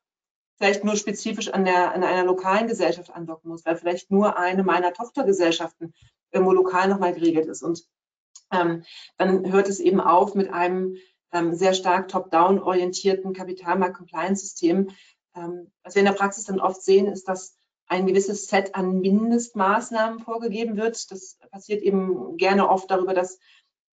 [SPEAKER 3] vielleicht nur spezifisch an, der, an einer lokalen Gesellschaft andocken muss, weil vielleicht nur eine meiner Tochtergesellschaften irgendwo lokal nochmal geregelt ist. Und ähm, dann hört es eben auf mit einem ähm, sehr stark top-down orientierten Kapitalmarkt-Compliance-System. Ähm, was wir in der Praxis dann oft sehen, ist, dass ein gewisses Set an Mindestmaßnahmen vorgegeben wird. Das passiert eben gerne oft darüber, dass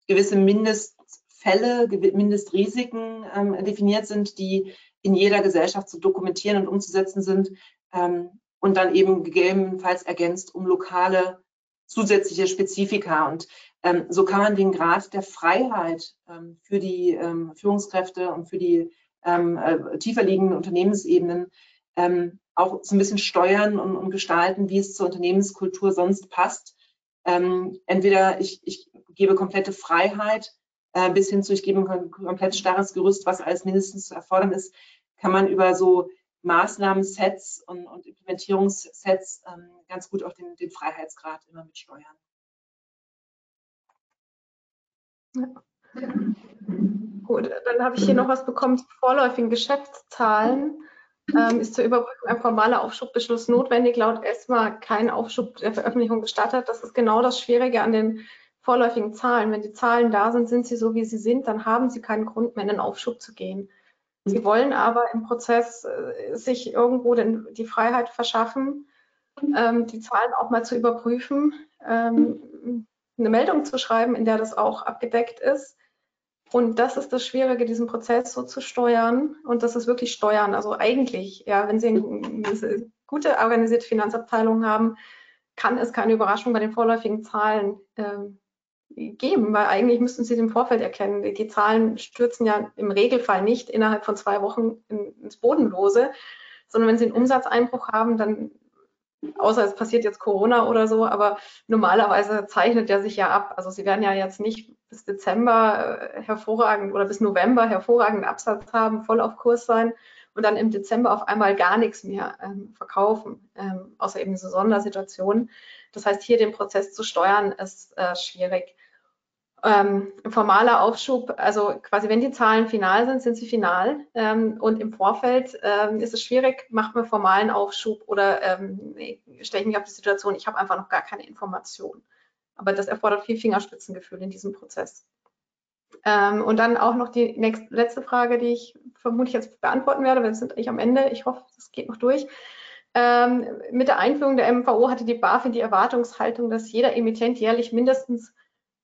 [SPEAKER 3] gewisse Mindestfälle, Mindestrisiken ähm, definiert sind, die in jeder Gesellschaft zu dokumentieren und umzusetzen sind ähm, und dann eben gegebenenfalls ergänzt um lokale zusätzliche Spezifika. Und ähm, so kann man den Grad der Freiheit ähm, für die ähm, Führungskräfte und für die ähm, äh, tiefer liegenden Unternehmensebenen ähm, auch so ein bisschen steuern und, und, gestalten, wie es zur Unternehmenskultur sonst passt. Ähm, entweder ich, ich gebe komplette Freiheit äh, bis hin zu, ich gebe ein komplett starres Gerüst, was alles mindestens zu erfordern ist, kann man über so Maßnahmensets und, und Implementierungssets ähm, ganz gut auch den, den Freiheitsgrad immer mitsteuern.
[SPEAKER 2] Ja. Gut, dann habe ich hier noch was bekommen zu vorläufigen Geschäftszahlen. Ähm, ist zur Überprüfung ein formaler Aufschubbeschluss notwendig? Laut ESMA kein Aufschub der Veröffentlichung gestattet. Das ist genau das Schwierige an den vorläufigen Zahlen. Wenn die Zahlen da sind, sind sie so, wie sie sind, dann haben sie keinen Grund mehr, in den Aufschub zu gehen. Sie wollen aber im Prozess äh, sich irgendwo den, die Freiheit verschaffen, ähm, die Zahlen auch mal zu überprüfen, ähm, eine Meldung zu schreiben, in der das auch abgedeckt ist. Und das ist das Schwierige, diesen Prozess so zu steuern. Und das ist wirklich steuern. Also eigentlich, ja, wenn Sie eine gute organisierte Finanzabteilung haben, kann es keine Überraschung bei den vorläufigen Zahlen ähm, geben, weil eigentlich müssten Sie im Vorfeld erkennen. Die Zahlen stürzen ja im Regelfall nicht innerhalb von zwei Wochen ins Bodenlose, sondern wenn Sie einen Umsatzeinbruch haben, dann, außer es passiert jetzt Corona oder so, aber normalerweise zeichnet der sich ja ab. Also Sie werden ja jetzt nicht bis Dezember äh, hervorragend oder bis November hervorragenden Absatz haben, voll auf Kurs sein und dann im Dezember auf einmal gar nichts mehr ähm, verkaufen, ähm, außer eben diese Sondersituation. Das heißt, hier den Prozess zu steuern, ist äh, schwierig. Ähm, formaler Aufschub, also quasi wenn die Zahlen final sind, sind sie final ähm, und im Vorfeld ähm, ist es schwierig, macht man formalen Aufschub oder ähm, stelle ich mich auf die Situation, ich habe einfach noch gar keine Information. Aber das erfordert viel Fingerspitzengefühl in diesem Prozess. Ähm, und dann auch noch die nächste, letzte Frage, die ich vermutlich jetzt beantworten werde, weil wir sind eigentlich am Ende. Ich hoffe, das geht noch durch. Ähm, mit der Einführung der MVO hatte die BaFin die Erwartungshaltung, dass jeder Emittent jährlich mindestens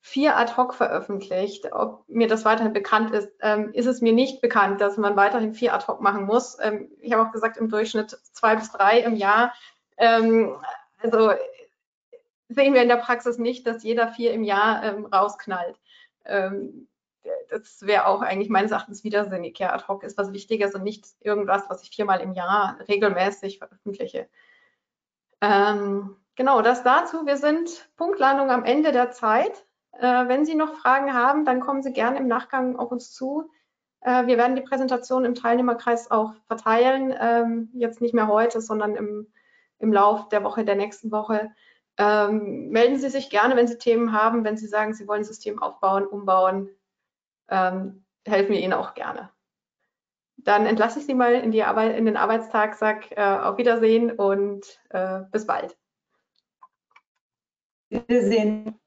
[SPEAKER 2] vier ad hoc veröffentlicht. Ob mir das weiterhin bekannt ist, ähm, ist es mir nicht bekannt, dass man weiterhin vier ad hoc machen muss. Ähm, ich habe auch gesagt, im Durchschnitt zwei bis drei im Jahr. Ähm, also sehen wir in der Praxis nicht, dass jeder vier im Jahr ähm, rausknallt. Ähm, das wäre auch eigentlich meines Erachtens widersinnig. Ja, ad hoc ist was Wichtiges und nicht irgendwas, was ich viermal im Jahr regelmäßig veröffentliche. Ähm, genau, das dazu. Wir sind Punktlandung am Ende der Zeit. Äh, wenn Sie noch Fragen haben, dann kommen Sie gerne im Nachgang auf uns zu. Äh, wir werden die Präsentation im Teilnehmerkreis auch verteilen. Ähm, jetzt nicht mehr heute, sondern im im Lauf der Woche, der nächsten Woche. Ähm, melden Sie sich gerne, wenn Sie Themen haben, wenn Sie sagen, Sie wollen ein System aufbauen, umbauen, ähm, helfen wir Ihnen auch gerne. Dann entlasse ich Sie mal in, Arbeit, in den Arbeitstag, sag äh, auf Wiedersehen und äh, bis bald.
[SPEAKER 3] Wiedersehen.